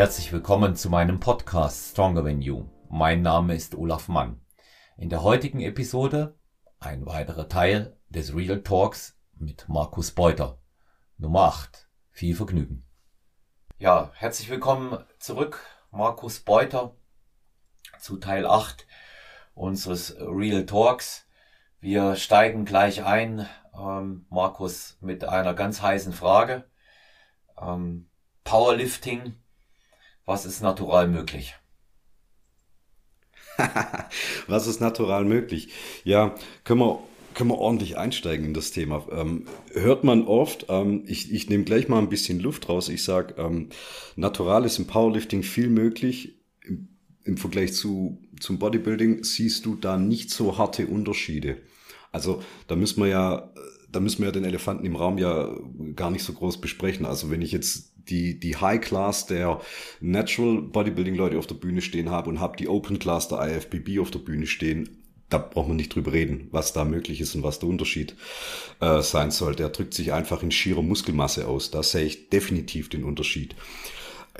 Herzlich willkommen zu meinem Podcast Stronger Than You. Mein Name ist Olaf Mann. In der heutigen Episode ein weiterer Teil des Real Talks mit Markus Beuter. Nummer 8. Viel Vergnügen. Ja, herzlich willkommen zurück, Markus Beuter, zu Teil 8 unseres Real Talks. Wir steigen gleich ein, ähm, Markus, mit einer ganz heißen Frage. Ähm, Powerlifting, was ist natural möglich? was ist natural möglich? Ja, können wir, können wir ordentlich einsteigen in das Thema. Ähm, hört man oft, ähm, ich, ich nehme gleich mal ein bisschen Luft raus. Ich sage, ähm, natural ist im Powerlifting viel möglich. Im, im Vergleich zu, zum Bodybuilding siehst du da nicht so harte Unterschiede. Also da müssen wir ja, da müssen wir ja den Elefanten im Raum ja gar nicht so groß besprechen. Also wenn ich jetzt die, die High Class der Natural Bodybuilding Leute auf der Bühne stehen habe und habe die Open Class der IFBB auf der Bühne stehen, da braucht man nicht drüber reden, was da möglich ist und was der Unterschied äh, sein soll. Der drückt sich einfach in schierer Muskelmasse aus. Da sehe ich definitiv den Unterschied.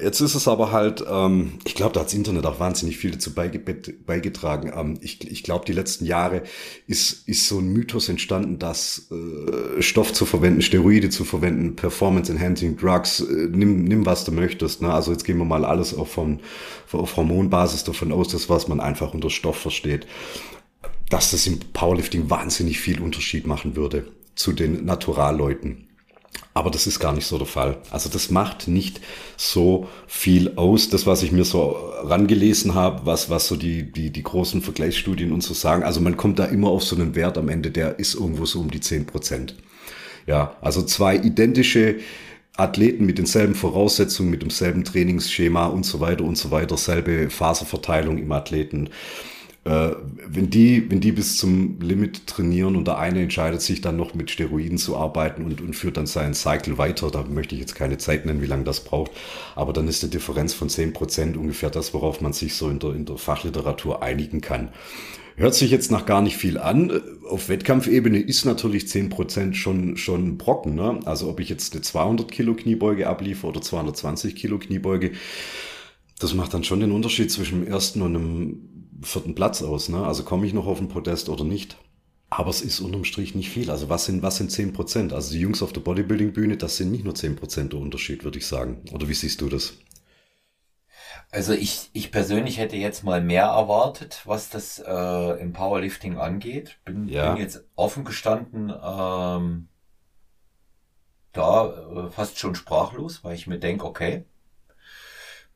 Jetzt ist es aber halt, ähm, ich glaube, da hat das Internet auch wahnsinnig viel dazu beigetragen. Ähm, ich ich glaube, die letzten Jahre ist, ist so ein Mythos entstanden, dass äh, Stoff zu verwenden, Steroide zu verwenden, Performance-Enhancing Drugs, äh, nimm, nimm was du möchtest. Ne? Also jetzt gehen wir mal alles auch von, auf Hormonbasis davon aus, das was man einfach unter Stoff versteht. Dass das im Powerlifting wahnsinnig viel Unterschied machen würde zu den Naturalleuten. Aber das ist gar nicht so der Fall. Also das macht nicht so viel aus. Das, was ich mir so rangelesen habe, was, was so die, die, die großen Vergleichsstudien und so sagen. Also man kommt da immer auf so einen Wert am Ende, der ist irgendwo so um die zehn Prozent. Ja, also zwei identische Athleten mit denselben Voraussetzungen, mit demselben Trainingsschema und so weiter und so weiter, selbe Faserverteilung im Athleten äh, wenn, die, wenn die bis zum Limit trainieren und der eine entscheidet sich dann noch mit Steroiden zu arbeiten und, und führt dann seinen Cycle weiter, da möchte ich jetzt keine Zeit nennen, wie lange das braucht, aber dann ist eine Differenz von 10% ungefähr das, worauf man sich so in der, in der Fachliteratur einigen kann. Hört sich jetzt nach gar nicht viel an. Auf Wettkampfebene ist natürlich 10% schon, schon Brocken. Ne? Also ob ich jetzt eine 200 Kilo Kniebeuge abliefer oder 220 Kilo Kniebeuge, das macht dann schon den Unterschied zwischen dem ersten und einem vierten Platz aus. Ne? Also komme ich noch auf den Podest oder nicht? Aber es ist unterm Strich nicht viel. Also was sind, was sind 10 Prozent? Also die Jungs auf der Bodybuilding-Bühne, das sind nicht nur 10 Prozent der Unterschied, würde ich sagen. Oder wie siehst du das? Also ich, ich persönlich hätte jetzt mal mehr erwartet, was das äh, im Powerlifting angeht. Bin, ja. bin jetzt offen gestanden ähm, da äh, fast schon sprachlos, weil ich mir denke, okay,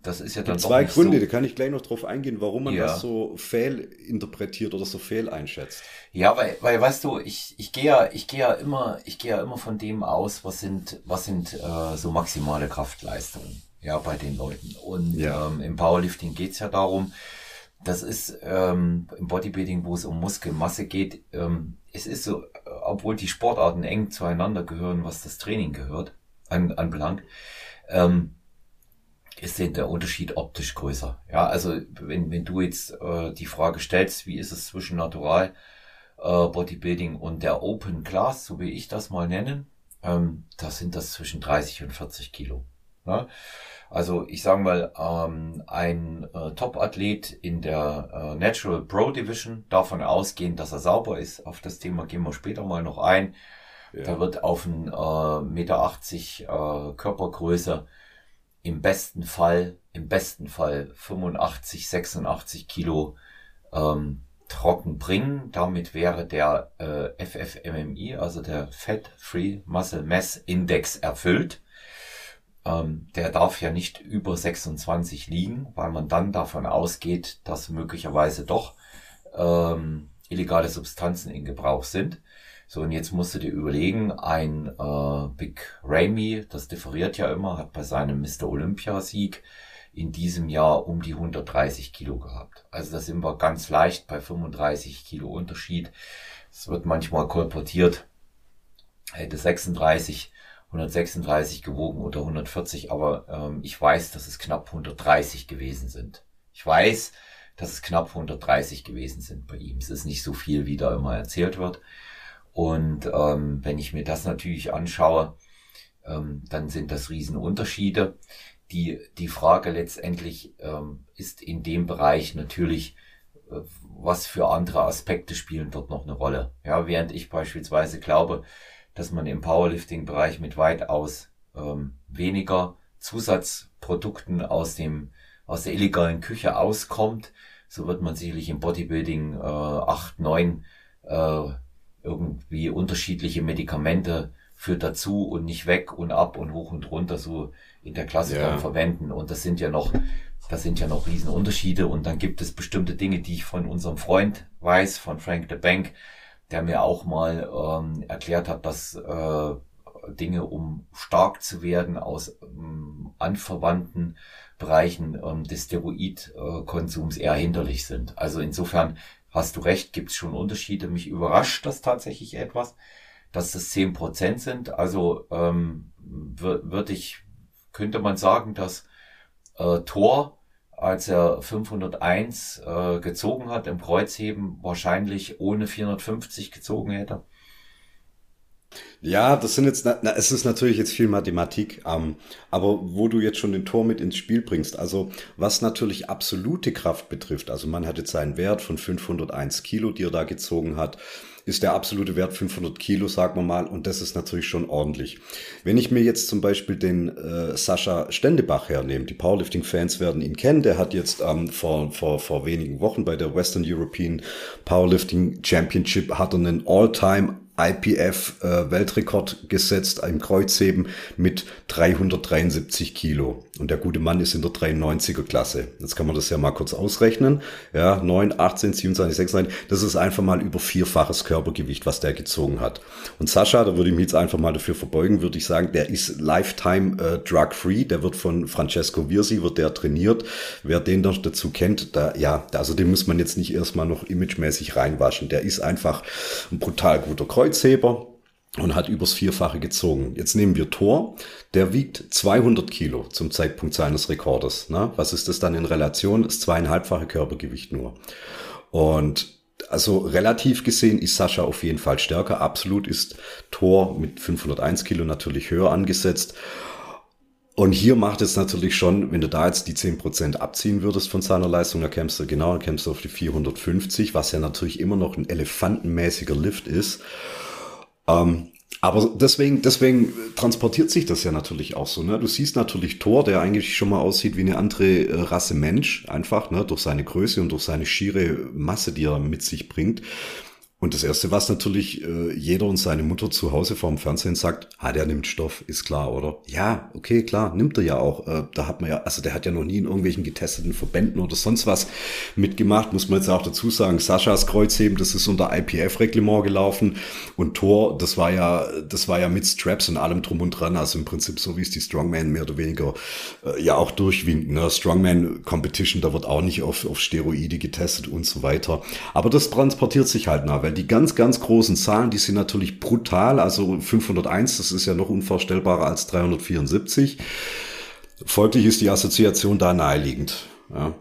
das ist ja dann zwei Gründe, so da kann ich gleich noch drauf eingehen, warum man ja. das so fehlinterpretiert oder so fehl einschätzt. Ja, weil, weil weißt du, ich, ich gehe ja, ich gehe ja immer, ich gehe ja immer von dem aus, was sind, was sind äh, so maximale Kraftleistungen, ja, bei den Leuten. Und ja. ähm, im Powerlifting geht's ja darum, das ist ähm, im Bodybuilding, wo es um Muskelmasse geht, ähm, es ist so, obwohl die Sportarten eng zueinander gehören, was das Training gehört, an, anbelangt, ähm, ist denn der Unterschied optisch größer. Ja, also wenn, wenn du jetzt äh, die Frage stellst, wie ist es zwischen Natural äh, Bodybuilding und der Open Class, so wie ich das mal nennen, ähm, da sind das zwischen 30 und 40 Kilo. Ja? Also ich sage mal, ähm, ein äh, Top-Athlet in der äh, Natural Pro Division, davon ausgehend, dass er sauber ist, auf das Thema gehen wir später mal noch ein. Ja. Da wird auf ein äh, Meter 80 äh, Körpergröße im besten Fall, im besten Fall 85, 86 Kilo ähm, trocken bringen. Damit wäre der äh, FFMMI, also der Fat Free Muscle Mass Index erfüllt. Ähm, der darf ja nicht über 26 liegen, weil man dann davon ausgeht, dass möglicherweise doch ähm, illegale Substanzen in Gebrauch sind. So, und jetzt musst du dir überlegen, ein äh, Big Ramy, das differiert ja immer, hat bei seinem Mr. Olympia-Sieg in diesem Jahr um die 130 Kilo gehabt. Also da sind wir ganz leicht bei 35 Kilo Unterschied. Es wird manchmal kolportiert, hätte 36, 136 gewogen oder 140, aber ähm, ich weiß, dass es knapp 130 gewesen sind. Ich weiß, dass es knapp 130 gewesen sind bei ihm. Es ist nicht so viel, wie da immer erzählt wird. Und ähm, wenn ich mir das natürlich anschaue, ähm, dann sind das Riesenunterschiede. die, die Frage letztendlich ähm, ist in dem Bereich natürlich, äh, was für andere Aspekte spielen dort noch eine Rolle. Ja, während ich beispielsweise glaube, dass man im Powerlifting-Bereich mit weitaus ähm, weniger Zusatzprodukten aus dem aus der illegalen Küche auskommt, so wird man sicherlich im Bodybuilding äh, acht, neun äh, irgendwie unterschiedliche Medikamente für dazu und nicht weg und ab und hoch und runter so in der Klasse ja. dann verwenden. Und das sind ja noch, das sind ja noch Riesenunterschiede. Und dann gibt es bestimmte Dinge, die ich von unserem Freund weiß, von Frank the Bank, der mir auch mal ähm, erklärt hat, dass äh, Dinge, um stark zu werden, aus ähm, anverwandten Bereichen ähm, des Steroidkonsums eher hinderlich sind. Also insofern hast du recht, gibt es schon Unterschiede. Mich überrascht das tatsächlich etwas, dass das zehn Prozent sind. Also ähm, würde ich, könnte man sagen, dass äh, Thor, als er 501 äh, gezogen hat im Kreuzheben, wahrscheinlich ohne 450 gezogen hätte. Ja, das sind jetzt, na, es ist natürlich jetzt viel Mathematik, ähm, aber wo du jetzt schon den Tor mit ins Spiel bringst, also was natürlich absolute Kraft betrifft, also man hat jetzt seinen Wert von 501 Kilo, die er da gezogen hat, ist der absolute Wert 500 Kilo, sagen wir mal, und das ist natürlich schon ordentlich. Wenn ich mir jetzt zum Beispiel den äh, Sascha Stendebach hernehme, die Powerlifting-Fans werden ihn kennen, der hat jetzt ähm, vor, vor, vor wenigen Wochen bei der Western European Powerlifting Championship hat er einen All-Time IPF-Weltrekord äh, gesetzt im Kreuzheben mit 373 Kilo. Und der gute Mann ist in der 93er Klasse. Jetzt kann man das ja mal kurz ausrechnen. Ja, 9, 18, 27, 26. Das ist einfach mal über vierfaches Körpergewicht, was der gezogen hat. Und Sascha, da würde ich mich jetzt einfach mal dafür verbeugen, würde ich sagen, der ist lifetime äh, drug-free. Der wird von Francesco Virsi, wird der trainiert. Wer den noch dazu kennt, da, ja, also den muss man jetzt nicht erstmal noch imagemäßig reinwaschen. Der ist einfach ein brutal guter Kreuz Kreuzheber und hat übers Vierfache gezogen. Jetzt nehmen wir Thor, der wiegt 200 Kilo zum Zeitpunkt seines Rekordes. Na, was ist das dann in Relation? Das zweieinhalbfache Körpergewicht nur. Und also relativ gesehen ist Sascha auf jeden Fall stärker. Absolut ist Thor mit 501 Kilo natürlich höher angesetzt. Und hier macht es natürlich schon, wenn du da jetzt die 10% abziehen würdest von seiner Leistung, da kämst du genau, dann kämst du auf die 450, was ja natürlich immer noch ein elefantenmäßiger Lift ist. Ähm, aber deswegen, deswegen transportiert sich das ja natürlich auch so. Ne? Du siehst natürlich Thor, der eigentlich schon mal aussieht wie eine andere äh, Rasse Mensch, einfach ne? durch seine Größe und durch seine schiere Masse, die er mit sich bringt. Und das Erste, was natürlich äh, jeder und seine Mutter zu Hause vorm Fernsehen sagt, ah, der nimmt Stoff, ist klar, oder? Ja, okay, klar, nimmt er ja auch. Äh, da hat man ja, also der hat ja noch nie in irgendwelchen getesteten Verbänden oder sonst was mitgemacht, muss man jetzt auch dazu sagen. Saschas Kreuzheben, das ist unter IPF-Reglement gelaufen und Tor, das war ja, das war ja mit Straps und allem drum und dran, also im Prinzip so wie es die Strongman mehr oder weniger äh, ja auch durchwinken. Ne? Strongman Competition, da wird auch nicht auf, auf Steroide getestet und so weiter. Aber das transportiert sich halt nach, weil die ganz, ganz großen Zahlen, die sind natürlich brutal. Also 501, das ist ja noch unvorstellbarer als 374. Folglich ist die Assoziation da naheliegend. Ja.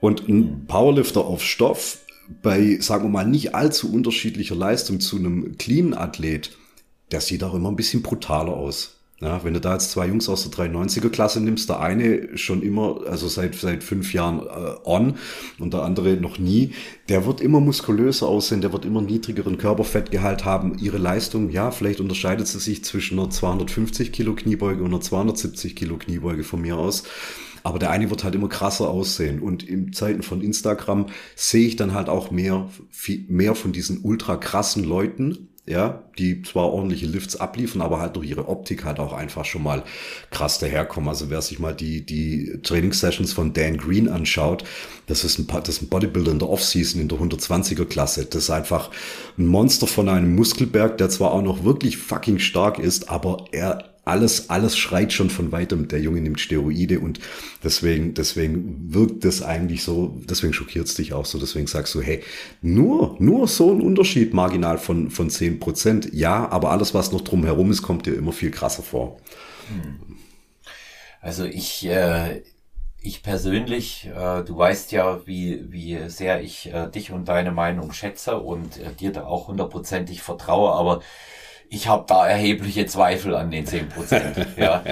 Und ein Powerlifter auf Stoff bei, sagen wir mal, nicht allzu unterschiedlicher Leistung zu einem Clean-Athlet, der sieht auch immer ein bisschen brutaler aus. Ja, wenn du da jetzt zwei Jungs aus der 93er Klasse nimmst, der eine schon immer, also seit, seit fünf Jahren äh, on und der andere noch nie, der wird immer muskulöser aussehen, der wird immer niedrigeren Körperfettgehalt haben. Ihre Leistung, ja, vielleicht unterscheidet sie sich zwischen einer 250 Kilo Kniebeuge und einer 270 Kilo Kniebeuge von mir aus. Aber der eine wird halt immer krasser aussehen. Und in Zeiten von Instagram sehe ich dann halt auch mehr, viel, mehr von diesen ultra krassen Leuten, ja, die zwar ordentliche Lifts abliefern, aber halt durch ihre Optik halt auch einfach schon mal krass daherkommen. Also wer sich mal die, die Trainingssessions von Dan Green anschaut, das ist ein, das ist ein Bodybuilder in der Offseason in der 120er Klasse. Das ist einfach ein Monster von einem Muskelberg, der zwar auch noch wirklich fucking stark ist, aber er alles, alles schreit schon von weitem. Der Junge nimmt Steroide und deswegen, deswegen wirkt das eigentlich so, deswegen schockiert es dich auch so, deswegen sagst du, hey, nur, nur so ein Unterschied marginal von, von zehn Prozent. Ja, aber alles, was noch drumherum ist, kommt dir immer viel krasser vor. Hm. Also ich, äh, ich persönlich, äh, du weißt ja, wie, wie sehr ich äh, dich und deine Meinung schätze und äh, dir da auch hundertprozentig vertraue, aber ich habe da erhebliche Zweifel an den 10 Prozent. Ja.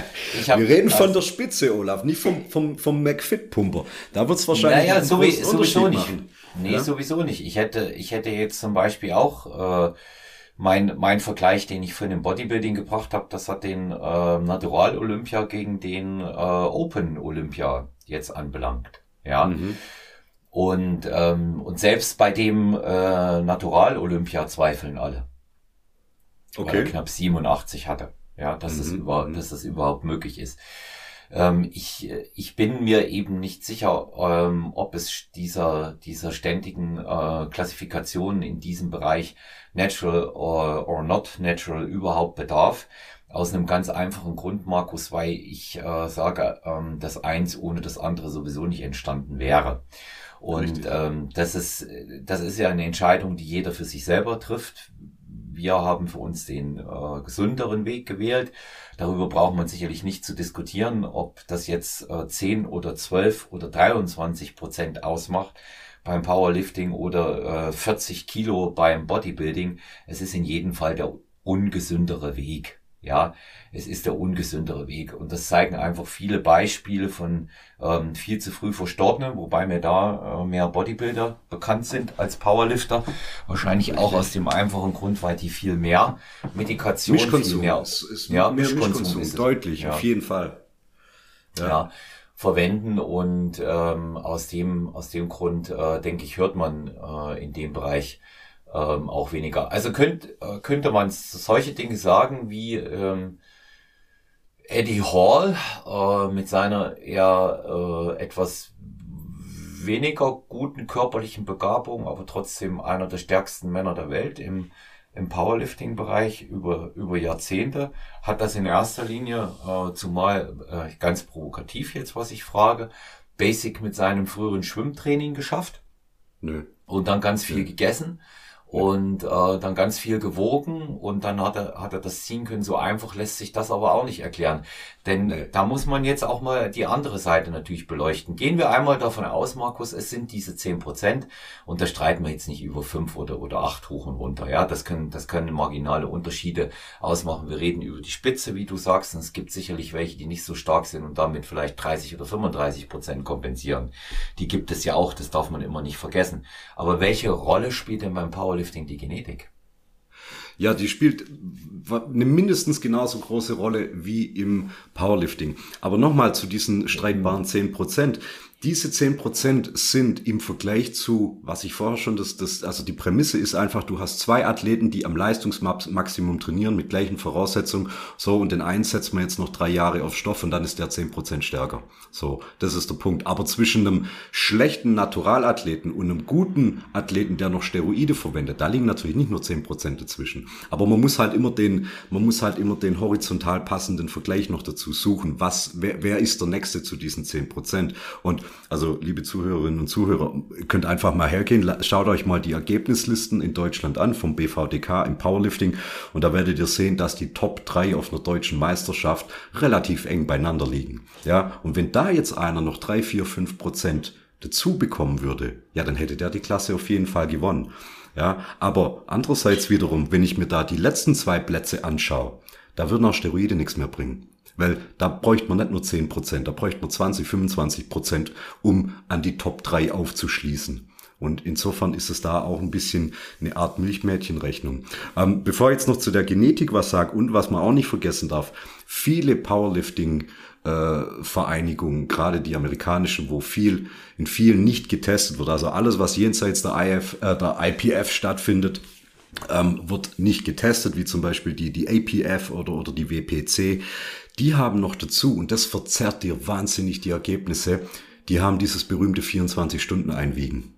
Hab, Wir reden von der Spitze, Olaf, nicht vom, vom, vom McFit-Pumper. Da wird's wahrscheinlich naja, so sowieso nicht. Machen. Nee, ja? sowieso nicht. Ich hätte, ich hätte jetzt zum Beispiel auch äh, mein, mein Vergleich, den ich für den Bodybuilding gebracht habe, das hat den äh, Natural Olympia gegen den äh, Open Olympia jetzt anbelangt. Ja. Mhm. Und, ähm, und selbst bei dem äh, Natural Olympia zweifeln alle. Okay. Weil er knapp 87 hatte. Ja, dass, mhm. das, über, dass das überhaupt möglich ist. Ähm, ich, ich bin mir eben nicht sicher, ähm, ob es dieser, dieser ständigen äh, Klassifikation in diesem Bereich natural or, or not natural überhaupt bedarf. Aus einem ganz einfachen Grund, Markus, weil ich äh, sage, ähm, dass eins ohne das andere sowieso nicht entstanden wäre. Und ähm, das ist das ist ja eine Entscheidung, die jeder für sich selber trifft. Wir haben für uns den äh, gesünderen Weg gewählt. Darüber braucht man sicherlich nicht zu diskutieren, ob das jetzt äh, 10 oder 12 oder 23 Prozent ausmacht beim Powerlifting oder äh, 40 Kilo beim Bodybuilding. Es ist in jedem Fall der ungesündere Weg. Ja, es ist der ungesündere Weg. Und das zeigen einfach viele Beispiele von ähm, viel zu früh Verstorbenen, wobei mir da äh, mehr Bodybuilder bekannt sind als Powerlifter. Wahrscheinlich auch aus dem einfachen Grund, weil die viel mehr Medikation, viel mehr, ist, ist ja, mehr Mischkonsum, ist deutlich, ja. auf jeden Fall. Ja. ja verwenden und ähm, aus dem aus dem Grund äh, denke ich hört man äh, in dem Bereich ähm, auch weniger. Also könnt, äh, könnte man solche Dinge sagen wie ähm, Eddie Hall äh, mit seiner eher äh, etwas weniger guten körperlichen Begabung, aber trotzdem einer der stärksten Männer der Welt im, im Powerlifting-Bereich über, über Jahrzehnte, hat das in erster Linie, äh, zumal äh, ganz provokativ jetzt, was ich frage, Basic mit seinem früheren Schwimmtraining geschafft. Nö. Und dann ganz viel Nö. gegessen und äh, dann ganz viel gewogen und dann hat er, hat er das ziehen können. So einfach lässt sich das aber auch nicht erklären. Denn nee. da muss man jetzt auch mal die andere Seite natürlich beleuchten. Gehen wir einmal davon aus, Markus, es sind diese zehn Prozent und da streiten wir jetzt nicht über fünf oder, oder acht hoch und runter. Ja, das können, das können marginale Unterschiede ausmachen. Wir reden über die Spitze, wie du sagst, und es gibt sicherlich welche, die nicht so stark sind und damit vielleicht 30 oder 35 Prozent kompensieren. Die gibt es ja auch, das darf man immer nicht vergessen. Aber welche Rolle spielt denn beim Powerlifting die Genetik? Ja, die spielt eine mindestens genauso große Rolle wie im Powerlifting. Aber nochmal zu diesen streitbaren 10 Prozent. Diese zehn Prozent sind im Vergleich zu, was ich vorher schon, das, das, also die Prämisse ist einfach, du hast zwei Athleten, die am Leistungsmaximum trainieren mit gleichen Voraussetzungen, so, und den einen setzt man jetzt noch drei Jahre auf Stoff und dann ist der zehn Prozent stärker. So, das ist der Punkt. Aber zwischen einem schlechten Naturalathleten und einem guten Athleten, der noch Steroide verwendet, da liegen natürlich nicht nur zehn Prozent dazwischen. Aber man muss halt immer den, man muss halt immer den horizontal passenden Vergleich noch dazu suchen. Was, wer, wer ist der Nächste zu diesen zehn Prozent? Und also, liebe Zuhörerinnen und Zuhörer, ihr könnt einfach mal hergehen, schaut euch mal die Ergebnislisten in Deutschland an vom BVDK im Powerlifting und da werdet ihr sehen, dass die Top 3 auf einer deutschen Meisterschaft relativ eng beieinander liegen. Ja, und wenn da jetzt einer noch 3, 4, 5 Prozent dazu bekommen würde, ja, dann hätte der die Klasse auf jeden Fall gewonnen. Ja, aber andererseits wiederum, wenn ich mir da die letzten zwei Plätze anschaue, da würden auch Steroide nichts mehr bringen. Weil da bräuchte man nicht nur 10 Prozent, da bräuchte man 20, 25 Prozent, um an die Top 3 aufzuschließen. Und insofern ist es da auch ein bisschen eine Art Milchmädchenrechnung. Ähm, bevor ich jetzt noch zu der Genetik was sage und was man auch nicht vergessen darf, viele Powerlifting äh, Vereinigungen, gerade die amerikanischen, wo viel in vielen nicht getestet wird. Also alles, was jenseits der, IF, äh, der IPF stattfindet, ähm, wird nicht getestet, wie zum Beispiel die, die APF oder, oder die WPC. Die haben noch dazu, und das verzerrt dir wahnsinnig die Ergebnisse, die haben dieses berühmte 24-Stunden-Einwiegen.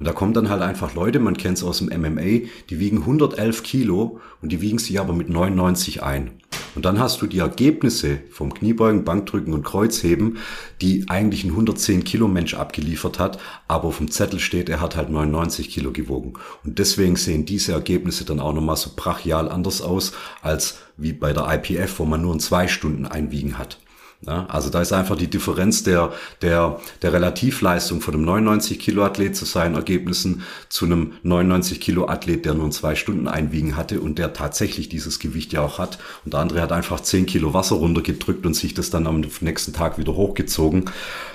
Und da kommen dann halt einfach Leute, man kennt es aus dem MMA, die wiegen 111 Kilo und die wiegen sich aber mit 99 ein. Und dann hast du die Ergebnisse vom Kniebeugen, Bankdrücken und Kreuzheben, die eigentlich ein 110 Kilo Mensch abgeliefert hat, aber auf dem Zettel steht, er hat halt 99 Kilo gewogen. Und deswegen sehen diese Ergebnisse dann auch nochmal so brachial anders aus, als wie bei der IPF, wo man nur ein zwei Stunden Einwiegen hat. Ja, also da ist einfach die Differenz der, der, der Relativleistung von einem 99 Kilo Athlet zu seinen Ergebnissen zu einem 99 Kilo Athlet, der nur zwei Stunden einwiegen hatte und der tatsächlich dieses Gewicht ja auch hat. Und der andere hat einfach 10 Kilo Wasser runtergedrückt und sich das dann am nächsten Tag wieder hochgezogen.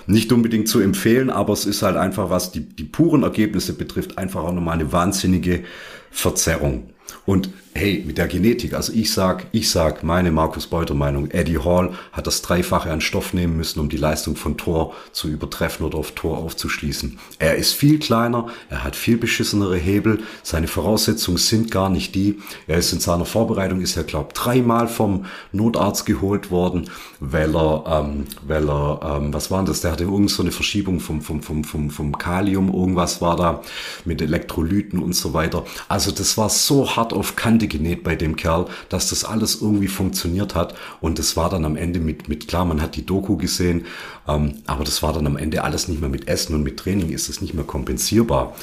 Nicht unbedingt zu empfehlen, aber es ist halt einfach, was die, die puren Ergebnisse betrifft, einfach auch nochmal eine wahnsinnige Verzerrung. Und hey, mit der Genetik, also ich sag, ich sag meine Markus Beuter Meinung, Eddie Hall hat das Dreifache an Stoff nehmen müssen, um die Leistung von Tor zu übertreffen oder auf Tor aufzuschließen. Er ist viel kleiner, er hat viel beschissenere Hebel, seine Voraussetzungen sind gar nicht die. Er ist in seiner Vorbereitung, ist er glaub dreimal vom Notarzt geholt worden, weil er, ähm, weil er, ähm, was war denn das, der hatte irgend so eine Verschiebung vom, vom, vom, vom, vom Kalium, irgendwas war da mit Elektrolyten und so weiter. Also das war so hart auf Kante Ende genäht bei dem Kerl, dass das alles irgendwie funktioniert hat. Und das war dann am Ende mit, mit klar, man hat die Doku gesehen, ähm, aber das war dann am Ende alles nicht mehr mit Essen und mit Training ist es nicht mehr kompensierbar.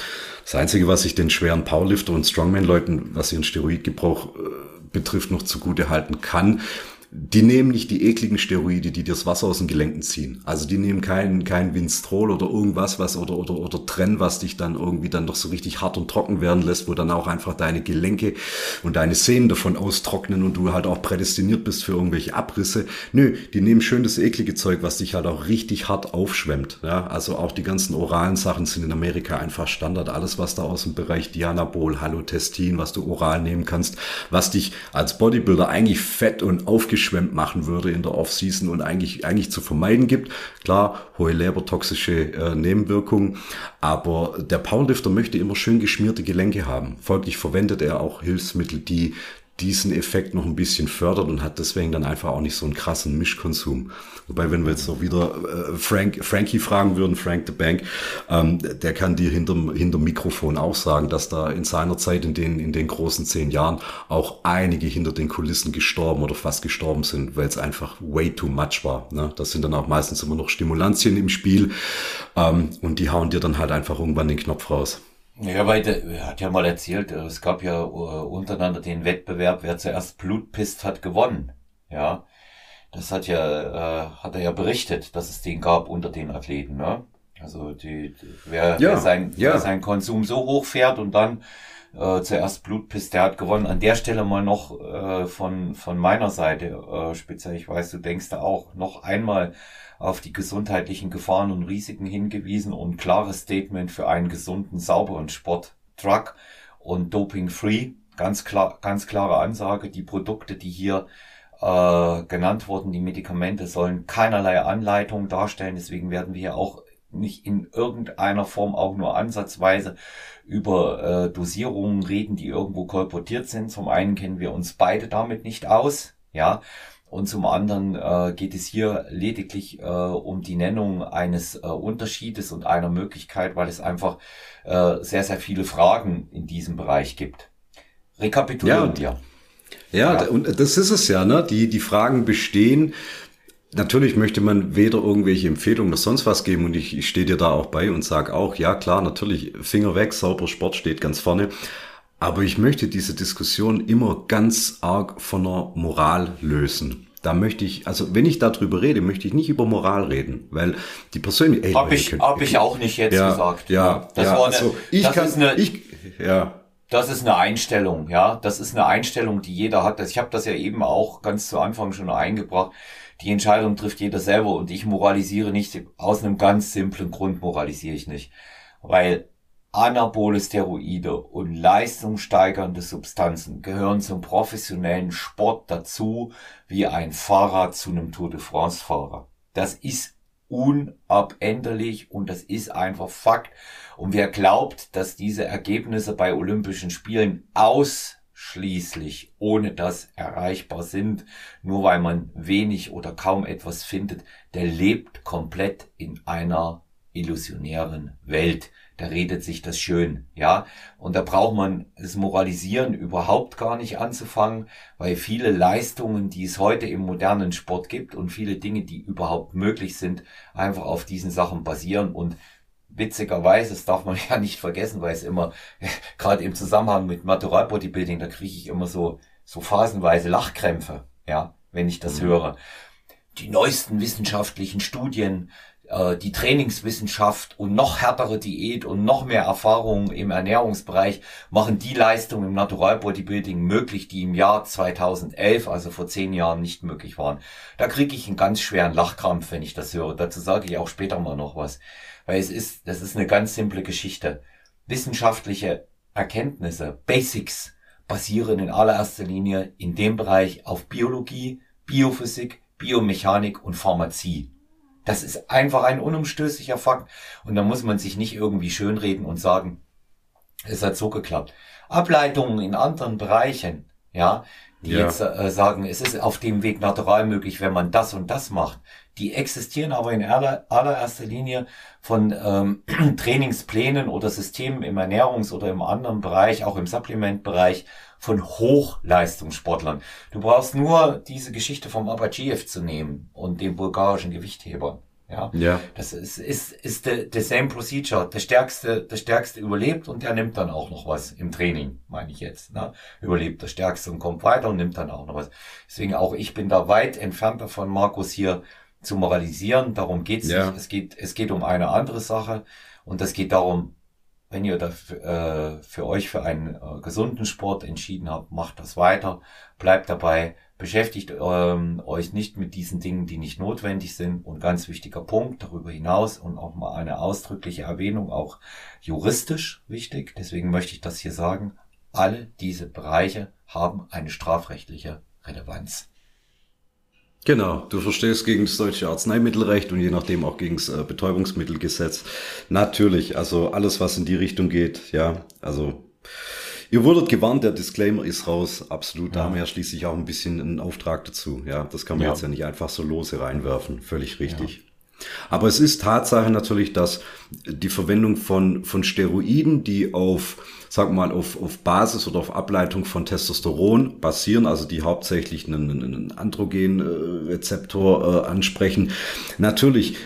Das Einzige, was ich den schweren Powerlifter und Strongman-Leuten, was ihren Steroidgebrauch äh, betrifft, noch zugute halten kann, die nehmen nicht die ekligen Steroide, die dir das Wasser aus den Gelenken ziehen. Also die nehmen kein, kein Winstrol oder irgendwas, was oder, oder, oder Trenn, was dich dann irgendwie dann doch so richtig hart und trocken werden lässt, wo dann auch einfach deine Gelenke und deine Sehnen davon austrocknen und du halt auch prädestiniert bist für irgendwelche Abrisse. Nö, die nehmen schön das eklige Zeug, was dich halt auch richtig hart aufschwemmt. Ja, also auch die ganzen oralen Sachen sind in Amerika einfach Standard. Alles, was da aus dem Bereich Dianabol, Halotestin, was du oral nehmen kannst, was dich als Bodybuilder eigentlich fett und aufgeschwemmt geschwemmt machen würde in der Offseason und eigentlich, eigentlich zu vermeiden gibt. Klar, hohe lebertoxische äh, Nebenwirkungen, aber der Powerlifter möchte immer schön geschmierte Gelenke haben. Folglich verwendet er auch Hilfsmittel, die diesen Effekt noch ein bisschen fördert und hat deswegen dann einfach auch nicht so einen krassen Mischkonsum. Wobei, wenn wir jetzt noch wieder äh, Frank, Frankie fragen würden, Frank the Bank, ähm, der kann dir hinterm, hinterm Mikrofon auch sagen, dass da in seiner Zeit, in den, in den großen zehn Jahren, auch einige hinter den Kulissen gestorben oder fast gestorben sind, weil es einfach way too much war. Ne? Das sind dann auch meistens immer noch Stimulantien im Spiel ähm, und die hauen dir dann halt einfach irgendwann den Knopf raus. Ja, weil der hat ja mal erzählt, äh, es gab ja uh, untereinander den Wettbewerb, wer zuerst Blut pisst, hat gewonnen. Ja, das hat ja, äh, hat er ja berichtet, dass es den gab unter den Athleten. Ne? Also die, wer, ja, wer, sein, ja. wer seinen Konsum so hoch fährt und dann äh, zuerst Blut pisst, der hat gewonnen. An der Stelle mal noch äh, von von meiner Seite äh, speziell, ich weiß, du denkst da auch noch einmal auf die gesundheitlichen Gefahren und Risiken hingewiesen und klares Statement für einen gesunden, sauberen Sport, Truck und Doping-free. Ganz klar, ganz klare Ansage. Die Produkte, die hier äh, genannt wurden, die Medikamente sollen keinerlei Anleitung darstellen. Deswegen werden wir hier auch nicht in irgendeiner Form auch nur ansatzweise über äh, Dosierungen reden, die irgendwo kolportiert sind. Zum einen kennen wir uns beide damit nicht aus, ja, und zum anderen äh, geht es hier lediglich äh, um die Nennung eines äh, Unterschiedes und einer Möglichkeit, weil es einfach äh, sehr, sehr viele Fragen in diesem Bereich gibt. Rekapitulieren ja, wir. Ja, ja, und das ist es ja, ne? Die, die Fragen bestehen. Natürlich möchte man weder irgendwelche Empfehlungen noch sonst was geben und ich, ich stehe dir da auch bei und sage auch, ja klar, natürlich, Finger weg, sauber Sport steht ganz vorne. Aber ich möchte diese Diskussion immer ganz arg von der Moral lösen. Da möchte ich, also wenn ich darüber rede, möchte ich nicht über Moral reden, weil die persönliche. Habe ich, hab ich auch nicht jetzt ja, gesagt. Ja, das ja, war eine, also ich das kann, ist eine, ich, ja. Das ist eine Einstellung, ja. Das ist eine Einstellung, die jeder hat. Ich habe das ja eben auch ganz zu Anfang schon eingebracht. Die Entscheidung trifft jeder selber und ich moralisiere nicht. Aus einem ganz simplen Grund moralisiere ich nicht. Weil Anabole Steroide und leistungssteigernde Substanzen gehören zum professionellen Sport dazu, wie ein Fahrer zu einem Tour de France Fahrer. Das ist unabänderlich und das ist einfach Fakt. Und wer glaubt, dass diese Ergebnisse bei Olympischen Spielen ausschließlich ohne das erreichbar sind, nur weil man wenig oder kaum etwas findet, der lebt komplett in einer illusionären Welt da redet sich das schön, ja. Und da braucht man das Moralisieren überhaupt gar nicht anzufangen, weil viele Leistungen, die es heute im modernen Sport gibt und viele Dinge, die überhaupt möglich sind, einfach auf diesen Sachen basieren und witzigerweise, das darf man ja nicht vergessen, weil es immer, gerade im Zusammenhang mit Natural Bodybuilding, da kriege ich immer so, so phasenweise Lachkrämpfe, ja, wenn ich das mhm. höre. die neuesten wissenschaftlichen Studien, äh, die Trainingswissenschaft und noch härtere Diät und noch mehr Erfahrung im Ernährungsbereich machen die Leistungen im Natural Bodybuilding möglich, die im Jahr 2011, also vor zehn Jahren, nicht möglich waren. Da kriege ich einen ganz schweren Lachkrampf, wenn ich das höre. Dazu sage ich auch später mal noch was. Weil es ist, das ist eine ganz simple Geschichte. Wissenschaftliche Erkenntnisse, Basics, basieren in allererster Linie in dem Bereich auf Biologie, Biophysik, Biomechanik und Pharmazie. Das ist einfach ein unumstößlicher Fakt. Und da muss man sich nicht irgendwie schönreden und sagen, es hat so geklappt. Ableitungen in anderen Bereichen, ja, die ja. jetzt äh, sagen, es ist auf dem Weg natural möglich, wenn man das und das macht. Die existieren aber in aller, allererster Linie von ähm, Trainingsplänen oder Systemen im Ernährungs- oder im anderen Bereich, auch im Supplementbereich, von Hochleistungssportlern. Du brauchst nur diese Geschichte vom Abadjiev zu nehmen und dem bulgarischen Gewichtheber. Ja, ja. das ist, ist, ist the, the same procedure. Der Stärkste, der Stärkste überlebt und der nimmt dann auch noch was im Training, meine ich jetzt. Ne? Überlebt der Stärkste und kommt weiter und nimmt dann auch noch was. Deswegen auch ich bin da weit entfernt davon, Markus hier zu moralisieren. Darum geht's ja. nicht. Es geht, es geht um eine andere Sache und es geht darum, wenn ihr dafür, äh, für euch für einen äh, gesunden Sport entschieden habt, macht das weiter, bleibt dabei, beschäftigt ähm, euch nicht mit diesen Dingen, die nicht notwendig sind. Und ganz wichtiger Punkt darüber hinaus und auch mal eine ausdrückliche Erwähnung, auch juristisch wichtig, deswegen möchte ich das hier sagen, alle diese Bereiche haben eine strafrechtliche Relevanz. Genau, du verstehst gegen das deutsche Arzneimittelrecht und je nachdem auch gegen das äh, Betäubungsmittelgesetz. Natürlich, also alles, was in die Richtung geht, ja, also ihr wurdet gewarnt, der Disclaimer ist raus, absolut. Da haben wir ja schließlich auch ein bisschen einen Auftrag dazu, ja. Das kann man ja. jetzt ja nicht einfach so lose reinwerfen, völlig richtig. Ja. Aber es ist Tatsache natürlich, dass die Verwendung von, von Steroiden, die auf, sag mal, auf, auf Basis oder auf Ableitung von Testosteron basieren, also die hauptsächlich einen, einen Androgenrezeptor äh, ansprechen, natürlich